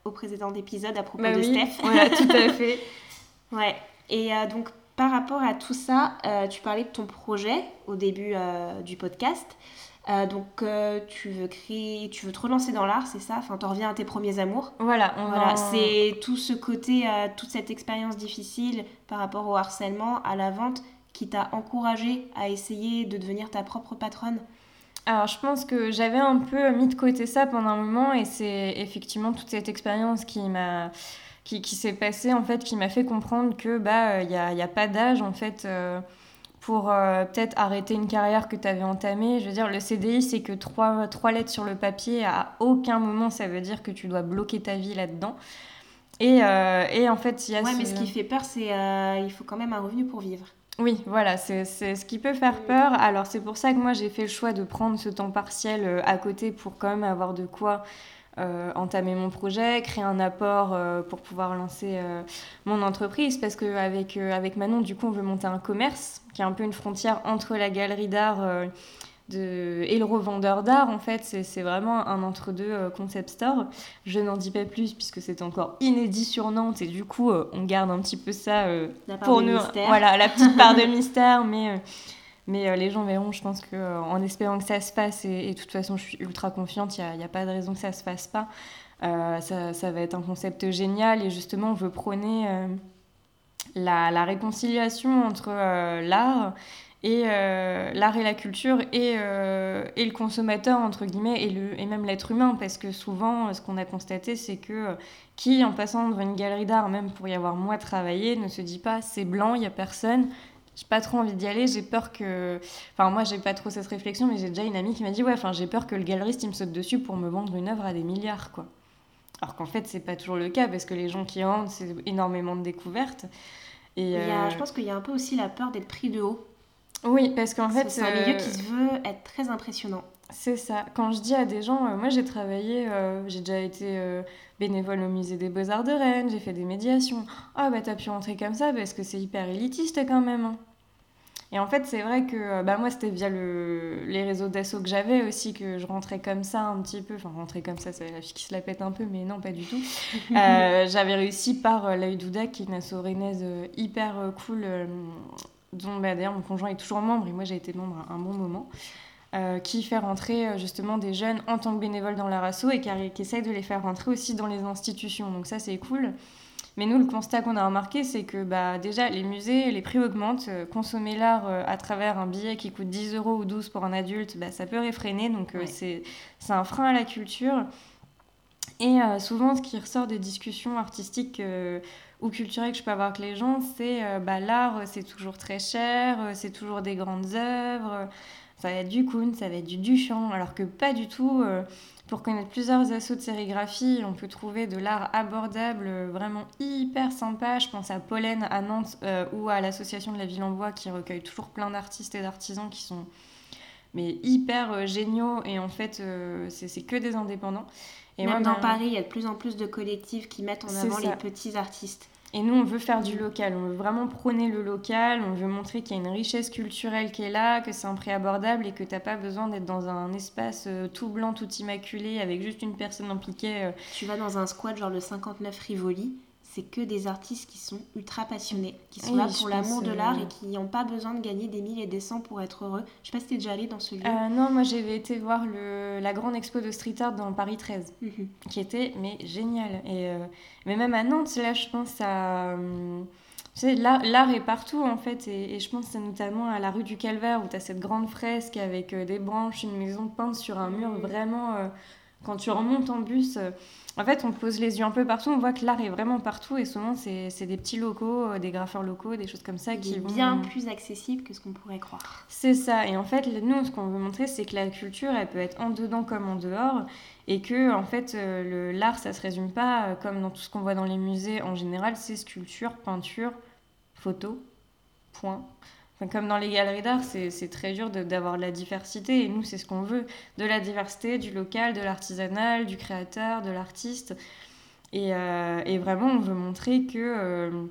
au précédent épisode à propos bah de Steph. Voilà, tout à fait. ouais. Et donc, par rapport à tout ça, euh, tu parlais de ton projet au début euh, du podcast. Euh, donc tu veux créer, tu veux te relancer dans l'art, c'est ça? Enfin, tu reviens à tes premiers amours. Voilà, voilà. C'est tout ce côté, toute cette expérience difficile par rapport au harcèlement, à la vente, qui t'a encouragé à essayer de devenir ta propre patronne. Alors, je pense que j'avais un peu mis de côté ça pendant un moment, et c'est effectivement toute cette expérience qui m'a qui, qui s'est passé en fait, qui m'a fait comprendre que bah il n'y a, y a, pas d'âge en fait euh, pour euh, peut-être arrêter une carrière que tu avais entamée. Je veux dire, le CDI, c'est que trois, trois lettres sur le papier. À aucun moment, ça veut dire que tu dois bloquer ta vie là-dedans. Et, euh, et, en fait, il y a. Ouais, mais ce qui fait peur, c'est il faut quand même un revenu pour vivre. Oui, voilà, c'est ce qui peut faire peur. Alors, c'est pour ça que moi, j'ai fait le choix de prendre ce temps partiel à côté pour quand même avoir de quoi euh, entamer mon projet, créer un apport euh, pour pouvoir lancer euh, mon entreprise. Parce qu'avec avec Manon, du coup, on veut monter un commerce qui est un peu une frontière entre la galerie d'art de... et le revendeur d'art. En fait, c'est vraiment un entre-deux concept store. Je n'en dis pas plus puisque c'est encore inédit sur Nantes et du coup, on garde un petit peu ça pour nous. Voilà, la petite part de mystère, mais mais euh, les gens verront, je pense qu'en euh, espérant que ça se fasse, et, de toute façon, je suis ultra confiante, il n'y a, pas de raison que ça ne se fasse pas. Euh, ça, ça, va être un concept génial et justement, on veut prôner la, la, réconciliation entre l'art et l'art et la culture et, et, le consommateur entre guillemets et, le, et même l'être humain parce que souvent ce qu'on a constaté c'est que qui en passant devant une galerie d'art même pour y avoir moi travaillé ne se dit pas c'est blanc il y a personne j'ai pas trop envie d'y aller, j'ai peur que. Enfin, moi, j'ai pas trop cette réflexion, mais j'ai déjà une amie qui m'a dit Ouais, enfin, j'ai peur que le galeriste, il me saute dessus pour me vendre une œuvre à des milliards, quoi. Alors qu'en fait, c'est pas toujours le cas, parce que les gens qui rentrent, c'est énormément de découvertes. Et Je pense qu'il y a un peu aussi la peur d'être pris de haut. Oui, parce qu'en fait. C'est un milieu qui se veut être très impressionnant. C'est ça. Quand je dis à des gens, moi j'ai travaillé, j'ai déjà été bénévole au musée des Beaux-Arts de Rennes, j'ai fait des médiations. Ah bah t'as pu rentrer comme ça parce que c'est hyper élitiste quand même. Hein. Et en fait, c'est vrai que euh, bah, moi, c'était via le, les réseaux d'assaut que j'avais aussi que je rentrais comme ça un petit peu. Enfin, rentrer comme ça, c'est la fille qui se la pète un peu, mais non, pas du tout. Euh, j'avais réussi par euh, l'œil Douda, qui est une asso rennaise hyper cool, dont bah, d'ailleurs mon conjoint est toujours membre, et moi j'ai été membre un, bon moment. qui fait rentrer justement des jeunes en tant que bénévoles dans leur asso et qui, qui essaye de les faire rentrer aussi dans les institutions. Donc ça c'est cool. Mais nous, le constat qu'on a remarqué, c'est que bah, déjà, les musées, les prix augmentent. Euh, consommer l'art euh, à travers un billet qui coûte 10 euros ou 12 pour un adulte, bah, ça peut réfréner. Donc, euh, c'est un frein à la culture. Et souvent, ce qui ressort des discussions artistiques ou culturelles que je peux avoir avec les gens, c'est bah, l'art, c'est toujours très cher, c'est toujours des grandes œuvres. Ça va être du Kuhn, ça va être du Duchamp, alors que pas du tout. Pour connaître plusieurs assauts de sérigraphie, on peut trouver de l'art abordable, vraiment hyper sympa. Je pense à Pollen à Nantes euh, ou à l'association de la Ville en Bois qui recueille toujours plein d'artistes et d'artisans qui sont mais hyper euh, géniaux et en fait euh, c'est que des indépendants. Et Même dans Paris, il y a de plus en plus de collectifs qui mettent en avant les petits artistes. Et nous, on veut faire du local, on veut vraiment prôner le local, on veut montrer qu'il y a une richesse culturelle qui est là, que c'est un prix abordable et que tu n'as pas besoin d'être dans un espace euh, tout blanc, tout immaculé, avec juste une personne impliquée. Euh. Tu vas dans un squat genre le 59 Rivoli, c'est que des artistes qui sont ultra passionnés, qui sont là pour l'amour de l'art et qui n'ont pas besoin de gagner des milliers et des cents pour être heureux. Je sais pas si tu es déjà allé dans ce lieu. Euh, non, moi j'avais été voir le, la grande expo de street art dans Paris 13, mhm. qui était mais génial. Et, euh, mais même à Nantes, là je pense à... Euh, tu sais, l'art est partout en fait, et, et je pense notamment à la rue du Calvaire où tu as cette grande fresque avec des branches, une maison peinte sur un mur vraiment quand tu remontes en bus, euh, en fait, on pose les yeux un peu partout, on voit que l'art est vraiment partout et souvent, c'est des petits locaux, euh, des graffeurs locaux, des choses comme ça qui est bien plus accessible que ce qu'on pourrait croire. C'est ça. Et en fait, nous, ce qu'on veut montrer, c'est que la culture, elle peut être en dedans comme en dehors et que, en fait, euh, l'art, ça se résume pas comme dans tout ce qu'on voit dans les musées en général, c'est sculpture, peinture, photo, point comme dans les galeries d'art, c'est très dur d'avoir de, la diversité. Et nous, c'est ce qu'on veut. De la diversité, du local, de l'artisanal, du créateur, de l'artiste. Et, euh, vraiment, on veut montrer que euh,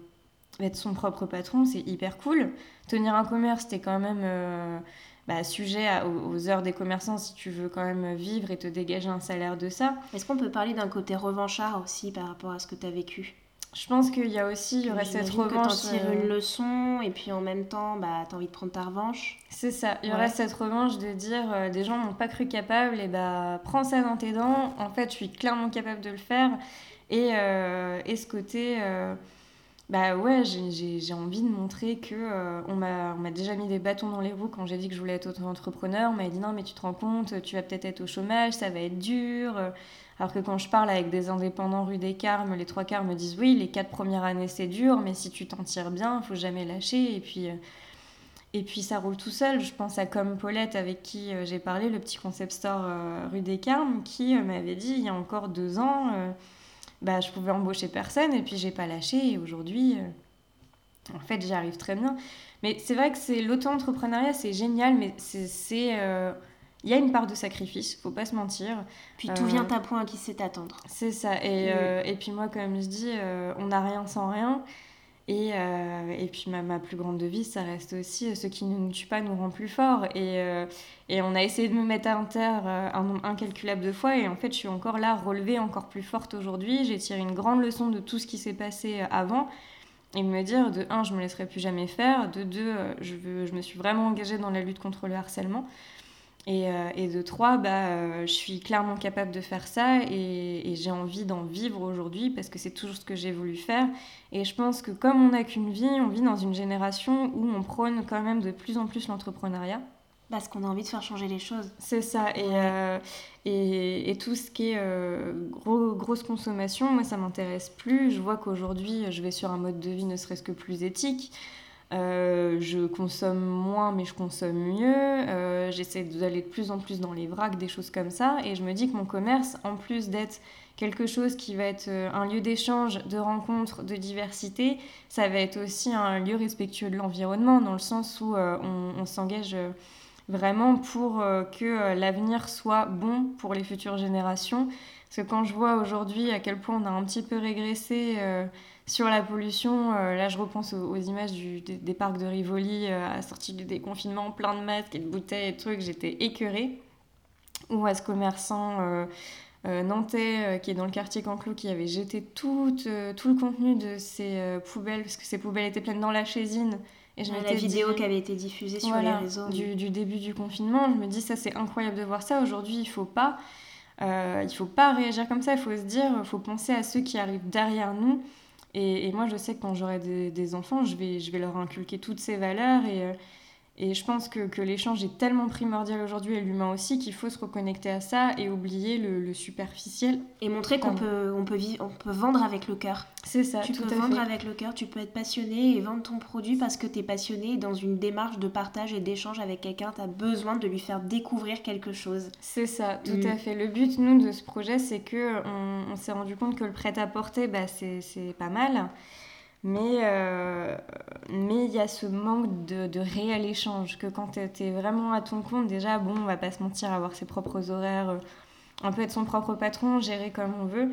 être son propre patron, c'est hyper cool. Tenir un commerce, c'était quand même euh, bah, sujet aux, heures des commerçants si tu veux quand même vivre et te dégager un salaire de ça. Est-ce qu'on peut parler d'un côté revanchard aussi par rapport à ce que tu as vécu? Je pense qu'il y a aussi, il y aurait cette revanche. Que tires une euh, leçon et puis en même temps, bah, as envie de prendre ta revanche. C'est ça, il y aurait cette revanche de dire euh, des gens m'ont pas cru capable et bah prends ça dans tes dents. En fait, je suis clairement capable de le faire. Et, euh, et ce côté, bah ouais, j'ai envie de montrer que on m'a déjà mis des bâtons dans les roues quand j'ai dit que je voulais être auto-entrepreneur. On m'a dit non, mais tu te rends compte, tu vas peut-être être au chômage, ça va être dur. Alors que quand je parle avec des indépendants rue des Carmes, les trois quarts me disent oui, les quatre premières années c'est dur, mais si tu t'en tires bien, il faut jamais lâcher. Et puis, euh, et puis ça roule tout seul. Je pense à Comme Paulette avec qui euh, j'ai parlé, le petit concept store euh, rue des Carmes, qui m'avait dit il y a encore deux ans, bah, je pouvais embaucher personne et puis j'ai pas lâché. Et aujourd'hui, en fait, j'y arrive très bien. Mais c'est vrai que c'est l'auto-entrepreneuriat, c'est génial, mais c'est il y a une part de sacrifice, faut pas se mentir. Puis tout vient euh, à point qui sait attendre. C'est ça. Et, euh, et, puis moi, comme je dis, euh, on n'a rien sans rien. Et, et puis ma, ma, plus grande devise, ça reste aussi ce qui ne nous tue pas nous rend plus fort. Et, et on a essayé de me mettre à terre un nombre incalculable de fois. Et en fait, je suis encore là, relevée encore plus forte aujourd'hui. J'ai tiré une grande leçon de tout ce qui s'est passé avant. Et me dire, de un, je me laisserai plus jamais faire. De deux, je, veux, je me suis vraiment engagée dans la lutte contre le harcèlement. Et, euh, et, de trois, bah, euh, je suis clairement capable de faire ça et, j'ai envie d'en vivre aujourd'hui parce que c'est toujours ce que j'ai voulu faire. Et je pense que comme on n'a qu'une vie, on vit dans une génération où on prône quand même de plus en plus l'entrepreneuriat. Parce qu'on a envie de faire changer les choses. C'est ça. Et, euh, et, et, tout ce qui est gros, grosse consommation, moi, ça m'intéresse plus. Je vois qu'aujourd'hui, je vais sur un mode de vie ne serait-ce que plus éthique. Je consomme moins, mais je consomme mieux. J'essaie d'aller de plus en plus dans les vracs, des choses comme ça. Et je me dis que mon commerce, en plus d'être quelque chose qui va être un lieu d'échange, de rencontre, de diversité, ça va être aussi un lieu respectueux de l'environnement, dans le sens où on, s'engage vraiment pour euh, que euh, l'avenir soit bon pour les futures générations. Parce que quand je vois aujourd'hui à quel point on a un petit peu régressé euh, sur la pollution, là je repense aux, images des, parcs de Rivoli à la sortie du déconfinement, plein de masques et de bouteilles et de trucs, j'étais écœurée. Ou à ce commerçant nantais qui est dans le quartier Canclot qui avait jeté tout, tout le contenu de ses poubelles, parce que ses poubelles étaient pleines dans la chésine et je la vidéo qui avait été diffusée sur les réseaux. Du, du, début du confinement, je me dis ça c'est incroyable de voir ça. Aujourd'hui, il faut pas, euh, il faut pas réagir comme ça. Il faut se dire, il faut penser à ceux qui arrivent derrière nous. Et, moi, je sais que quand j'aurai des, des, enfants, je vais, je vais leur inculquer toutes ces valeurs et euh, et je pense que, que l'échange est tellement primordial aujourd'hui, et l'humain aussi, qu'il faut se reconnecter à ça et oublier le, superficiel. Et montrer qu'on peut, on peut, vivre, on peut vendre avec le cœur. C'est ça, Tu peux vendre avec le cœur, tu peux être passionné et vendre ton produit parce que tu es passionné dans une démarche de partage et d'échange avec quelqu'un, tu as besoin de lui faire découvrir quelque chose. C'est ça, tout à mm. fait. Le but, nous, de ce projet, c'est que on, s'est rendu compte que le prêt-à-porter, bah, c'est pas mal. Mais euh, mais il y a ce manque de, de réel échange que quand tu es vraiment à ton compte, déjà, bon, on va pas se mentir, avoir ses propres horaires, euh, un peu être son propre patron, gérer comme on veut.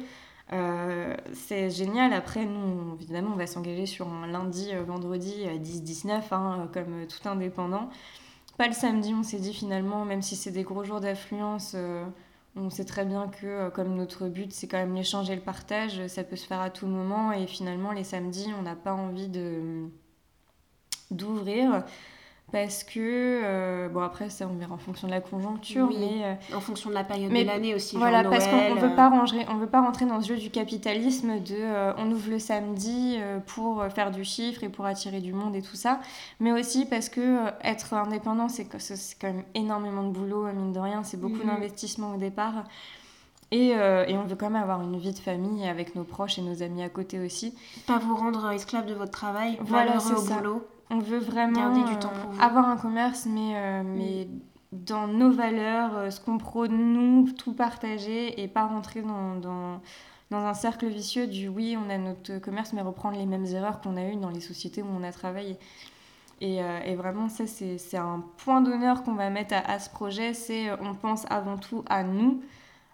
Euh, c'est génial. Après, nous, évidemment, on va s'engager sur un lundi, vendredi 10-19, hein, comme tout indépendant. Pas le samedi, on s'est dit finalement, même si c'est des gros jours d'affluence, on sait très bien que euh, comme notre but c'est quand même l'échange et le partage, ça peut se faire à tout moment et finalement les samedis on n'a pas envie d'ouvrir parce que euh, bon après ça on verra en fonction de la conjoncture mais euh, en fonction de la période de l'année aussi voilà genre parce qu'on veut pas ranger on veut pas rentrer dans ce jeu du capitalisme de euh, on ouvre le samedi pour faire du chiffre et pour attirer du monde et tout ça mais aussi parce que être indépendant c'est c'est quand même énormément de boulot mine de rien c'est beaucoup mhm. d'investissement au départ et, et, on veut quand même avoir une vie de famille avec nos proches et nos amis à côté aussi. Pas vous rendre esclave de votre travail, voilà, au boulot. On veut vraiment du temps euh, avoir un commerce, mais, euh, mais dans nos valeurs, euh, ce qu'on prône, nous, tout partager et pas rentrer dans, dans, dans, un cercle vicieux du oui, on a notre commerce, mais reprendre les mêmes erreurs qu'on a eues dans les sociétés où on a travaillé. Et, et vraiment, ça, c'est un point d'honneur qu'on va mettre à, à ce projet, c'est on pense avant tout à nous.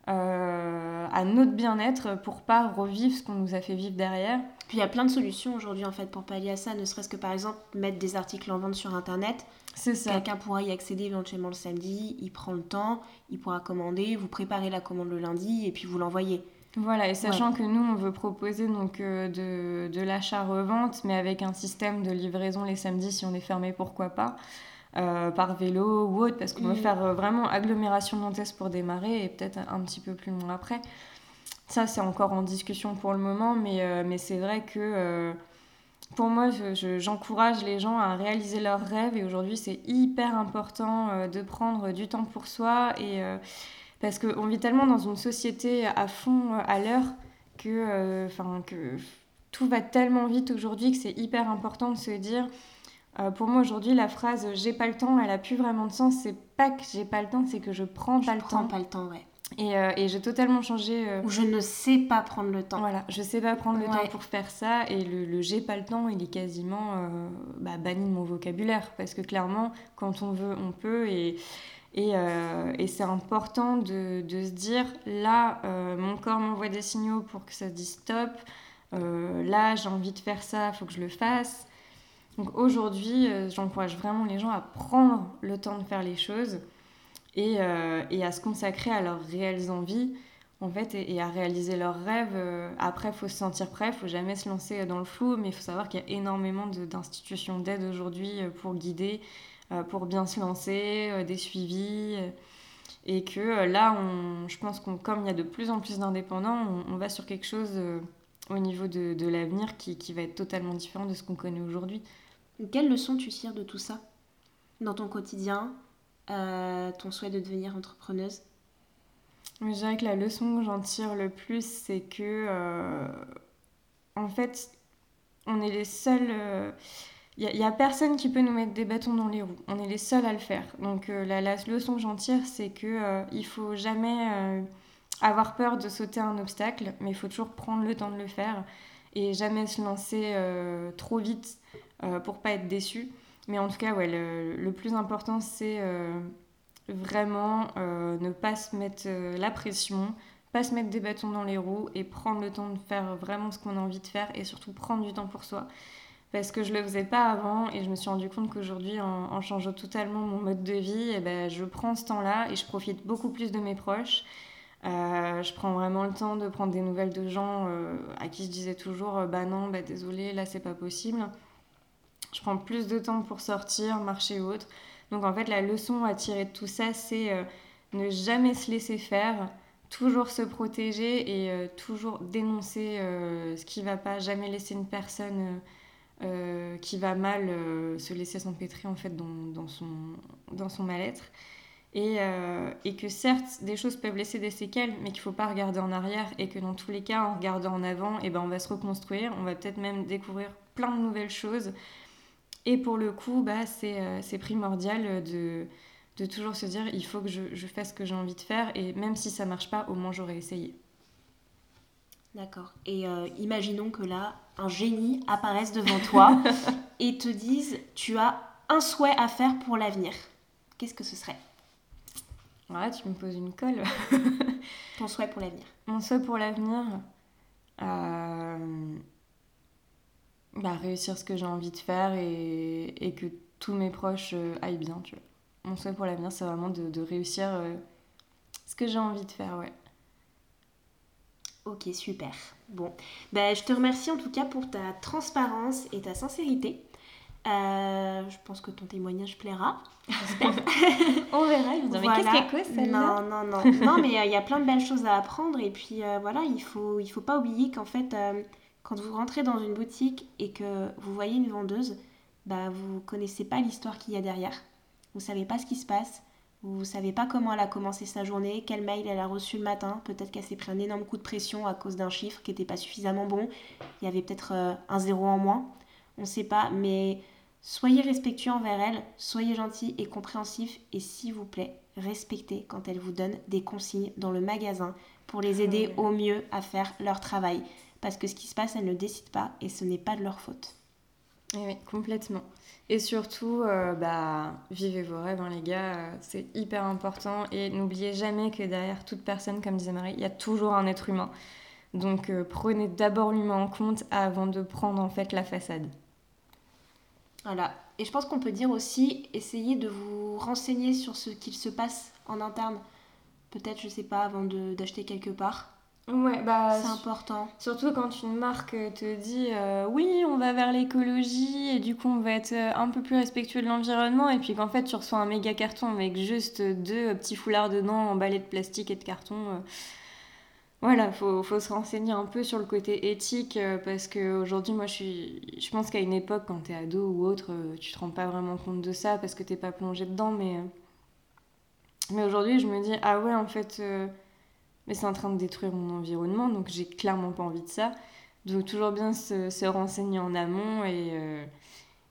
à notre bien-être pour pas revivre ce qu'on nous a fait vivre derrière. Puis il y a plein de solutions aujourd'hui en fait pour pallier à ça, ne serait-ce que par exemple mettre des articles en vente sur internet. C'est ça. Quelqu'un pourra y accéder éventuellement le samedi, il prend le temps, il pourra commander, vous préparez la commande le lundi et puis vous l'envoyez. Voilà, et sachant que nous, on veut proposer donc euh, de, de l'achat-revente, mais avec un système de livraison les samedis si on est fermé, pourquoi pas, euh, par vélo ou autre, parce qu'on veut mm. faire euh, vraiment agglomération nantaise pour démarrer et peut-être un petit peu plus loin après. Ça, c'est encore en discussion pour le moment, mais, euh, mais c'est vrai que euh, pour moi, j'encourage les gens à réaliser leurs rêves et aujourd'hui, c'est hyper important euh, de prendre du temps pour soi et parce qu'on vit tellement dans une société à fond à l'heure que, que tout va tellement vite aujourd'hui que c'est hyper important de se dire. pour moi aujourd'hui, la phrase j'ai pas le temps, elle a plus vraiment de sens. C'est pas que j'ai pas le temps, c'est que je prends pas le prends temps. pas le temps, ouais. Et, euh, et j'ai totalement changé. Euh, Ou je ne sais pas prendre le temps. Voilà, je sais pas prendre le temps pour faire ça. Et le, le j'ai pas le temps, il est quasiment euh, bah, banni de mon vocabulaire. Parce que clairement, quand on veut, on peut. Et, et, et c'est important de, de, se dire là, mon corps m'envoie des signaux pour que ça dise stop. là, j'ai envie de faire ça, il faut que je le fasse. Donc aujourd'hui, j'encourage vraiment les gens à prendre le temps de faire les choses et, euh, et, à se consacrer à leurs réelles envies en fait et, à réaliser leurs rêves. Euh, après, il faut se sentir prêt, il faut jamais se lancer dans le flou, mais il faut savoir qu'il y a énormément d'institutions d'aide aujourd'hui euh, pour guider, pour bien se lancer, des suivis. Et que là, on, je pense qu'on, comme il y a de plus en plus d'indépendants, on, va sur quelque chose au niveau de, de l'avenir qui, qui, va être totalement différent de ce qu'on connaît aujourd'hui. Quelle leçon tu tires de tout ça dans ton quotidien ton souhait de devenir entrepreneuse Je dirais que la leçon que j'en tire le plus, c'est que, euh, en fait, on est les seuls. Euh, il n'y a, personne qui peut nous mettre des bâtons dans les roues. On est les seuls à le faire. Donc euh, la, leçon que j'en tire, c'est qu'il euh, ne faut jamais euh, avoir peur de sauter un obstacle, mais il faut toujours prendre le temps de le faire et jamais se lancer trop vite pour pas être déçu. Mais en tout cas, ouais, le, plus important, c'est vraiment ne pas se mettre la pression, pas se mettre des bâtons dans les roues et prendre le temps de faire vraiment ce qu'on a envie de faire et surtout prendre du temps pour soi. Parce que je le faisais pas avant et je me suis rendu compte qu'aujourd'hui en, changeant totalement mon mode de vie et eh ben, je prends ce temps-là et je profite beaucoup plus de mes proches. Euh, je prends vraiment le temps de prendre des nouvelles de gens euh, à qui je disais toujours euh, bah non bah désolé là c'est pas possible je prends plus de temps pour sortir marcher ou autre donc en fait la leçon à tirer de tout ça c'est ne jamais se laisser faire toujours se protéger et toujours dénoncer ce qui va pas jamais laisser une personne euh, qui va mal euh, se laisser s'empêtrer en fait dans, son, mal-être. Et, euh, et, que certes, des choses peuvent laisser des séquelles, mais qu'il ne faut pas regarder en arrière et que dans tous les cas, en regardant en avant, et eh ben, on va se reconstruire, on va peut-être même découvrir plein de nouvelles choses. Et pour le coup, bah, c'est primordial de, de toujours se dire, il faut que je, je fasse ce que j'ai envie de faire, et même si ça marche pas, au moins j'aurais essayé. D'accord. Et euh, imaginons que là, un génie apparaisse devant toi et te dise tu as un souhait à faire pour l'avenir. Qu'est-ce que ce serait? Ouais, tu me poses une colle. Ton souhait pour l'avenir. Mon souhait pour l'avenir, euh, bah, réussir ce que j'ai envie de faire et, et, que tous mes proches euh, aillent bien, tu vois. Mon souhait pour l'avenir, c'est vraiment de, de réussir ce que j'ai envie de faire, ouais. Ok, super. Bon, ben, je te remercie en tout cas pour ta transparence et ta sincérité. Euh, je pense que ton témoignage plaira, j'espère. On verra, mais qu'est-ce qu'elle celle-là Non, non, non. non, mais euh, il y a plein de belles choses à apprendre. Et puis euh, voilà, il faut, il faut pas oublier qu'en fait, quand vous rentrez dans une boutique et que vous voyez une vendeuse, bah, vous connaissez pas l'histoire qu'il y a derrière. Vous savez pas ce qui se passe. Vous ne savez pas comment elle a commencé sa journée, quel mail elle a reçu le matin. Peut-être qu'elle s'est pris un énorme coup de pression à cause d'un chiffre qui n'était pas suffisamment bon. Il y avait peut-être euh, un zéro en moins. On ne sait pas, mais soyez respectueux envers elle, soyez gentil et compréhensif et s'il vous plaît, respectez quand elle vous donne des consignes dans le magasin pour les aider au mieux à faire leur travail. Parce que ce qui se passe, elles ne décident pas et ce n'est pas de leur faute. Oui, complètement. Et surtout, euh, bah, vivez vos rêves, hein, les gars, euh, c'est hyper important. Et n'oubliez jamais que derrière toute personne, comme disait Marie, il y a toujours un être humain. Donc euh, prenez d'abord l'humain en compte avant de prendre en fait la façade. Voilà. Et je pense qu'on peut dire aussi, essayez de vous renseigner sur ce qu'il se passe en interne. Peut-être, je sais pas, avant d'acheter quelque part. Ouais, bah, c'est important. Surtout quand une marque te dit euh, oui, on va vers l'écologie et du coup on va être euh, un peu plus respectueux de l'environnement et puis qu'en fait tu reçois un méga carton avec juste deux petits foulards dedans emballés de plastique et de carton. Euh. Voilà, faut, faut se renseigner un peu sur le côté éthique parce qu'aujourd'hui, moi je, suis, je pense qu'à une époque, quand t'es ado ou autre, tu te rends pas vraiment compte de ça parce que t'es pas plongé dedans. Mais, mais aujourd'hui, je me dis ah ouais, en fait mais c'est en train de détruire mon environnement, donc j'ai clairement pas envie de ça. Donc toujours bien se, renseigner en amont et, euh,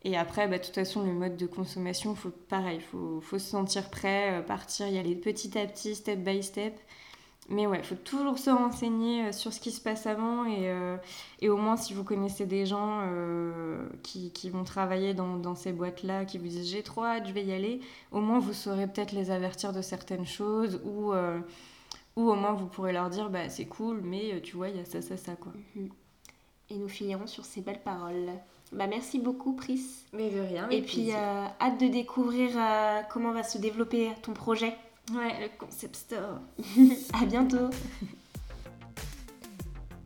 et après, bah, de toute façon, le mode de consommation, faut, pareil, il faut, faut, se sentir prêt, euh, partir, y aller petit à petit, step by step. Mais ouais, il faut toujours se renseigner euh, sur ce qui se passe avant et, et au moins si vous connaissez des gens qui, qui, vont travailler dans, dans ces boîtes-là, qui vous disent j'ai trop hâte, je vais y aller, au moins vous saurez peut-être les avertir de certaines choses ou ou au moins vous pourrez leur dire bah c'est cool, mais euh, tu vois, il y a ça, ça, ça quoi. Mhm. Et nous finirons sur ces belles paroles. Bah merci beaucoup Pris. Mais de rien. Et puis euh, hâte de découvrir euh, comment va se développer ton projet. Ouais, le concept store. à bientôt.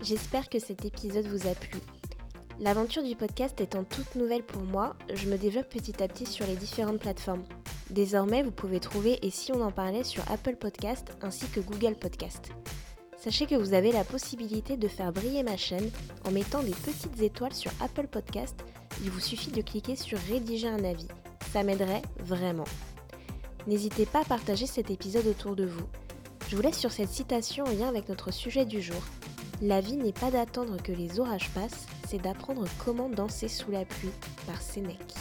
J'espère que cet épisode vous a plu. L'aventure du podcast étant toute nouvelle pour moi, je me développe petit à petit sur les différentes plateformes. Désormais, vous pouvez trouver Et si on en parlait sur Apple Podcast ainsi que Google Podcast. Sachez que vous avez la possibilité de faire briller ma chaîne en mettant des petites étoiles sur Apple Podcast. Il vous suffit de cliquer sur Rédiger un avis. Ça m'aiderait vraiment. N'hésitez pas à partager cet épisode autour de vous. Je vous laisse sur cette citation en lien avec notre sujet du jour. La vie n'est pas d'attendre que les orages passent, c'est d'apprendre comment danser sous la pluie par Sénèque.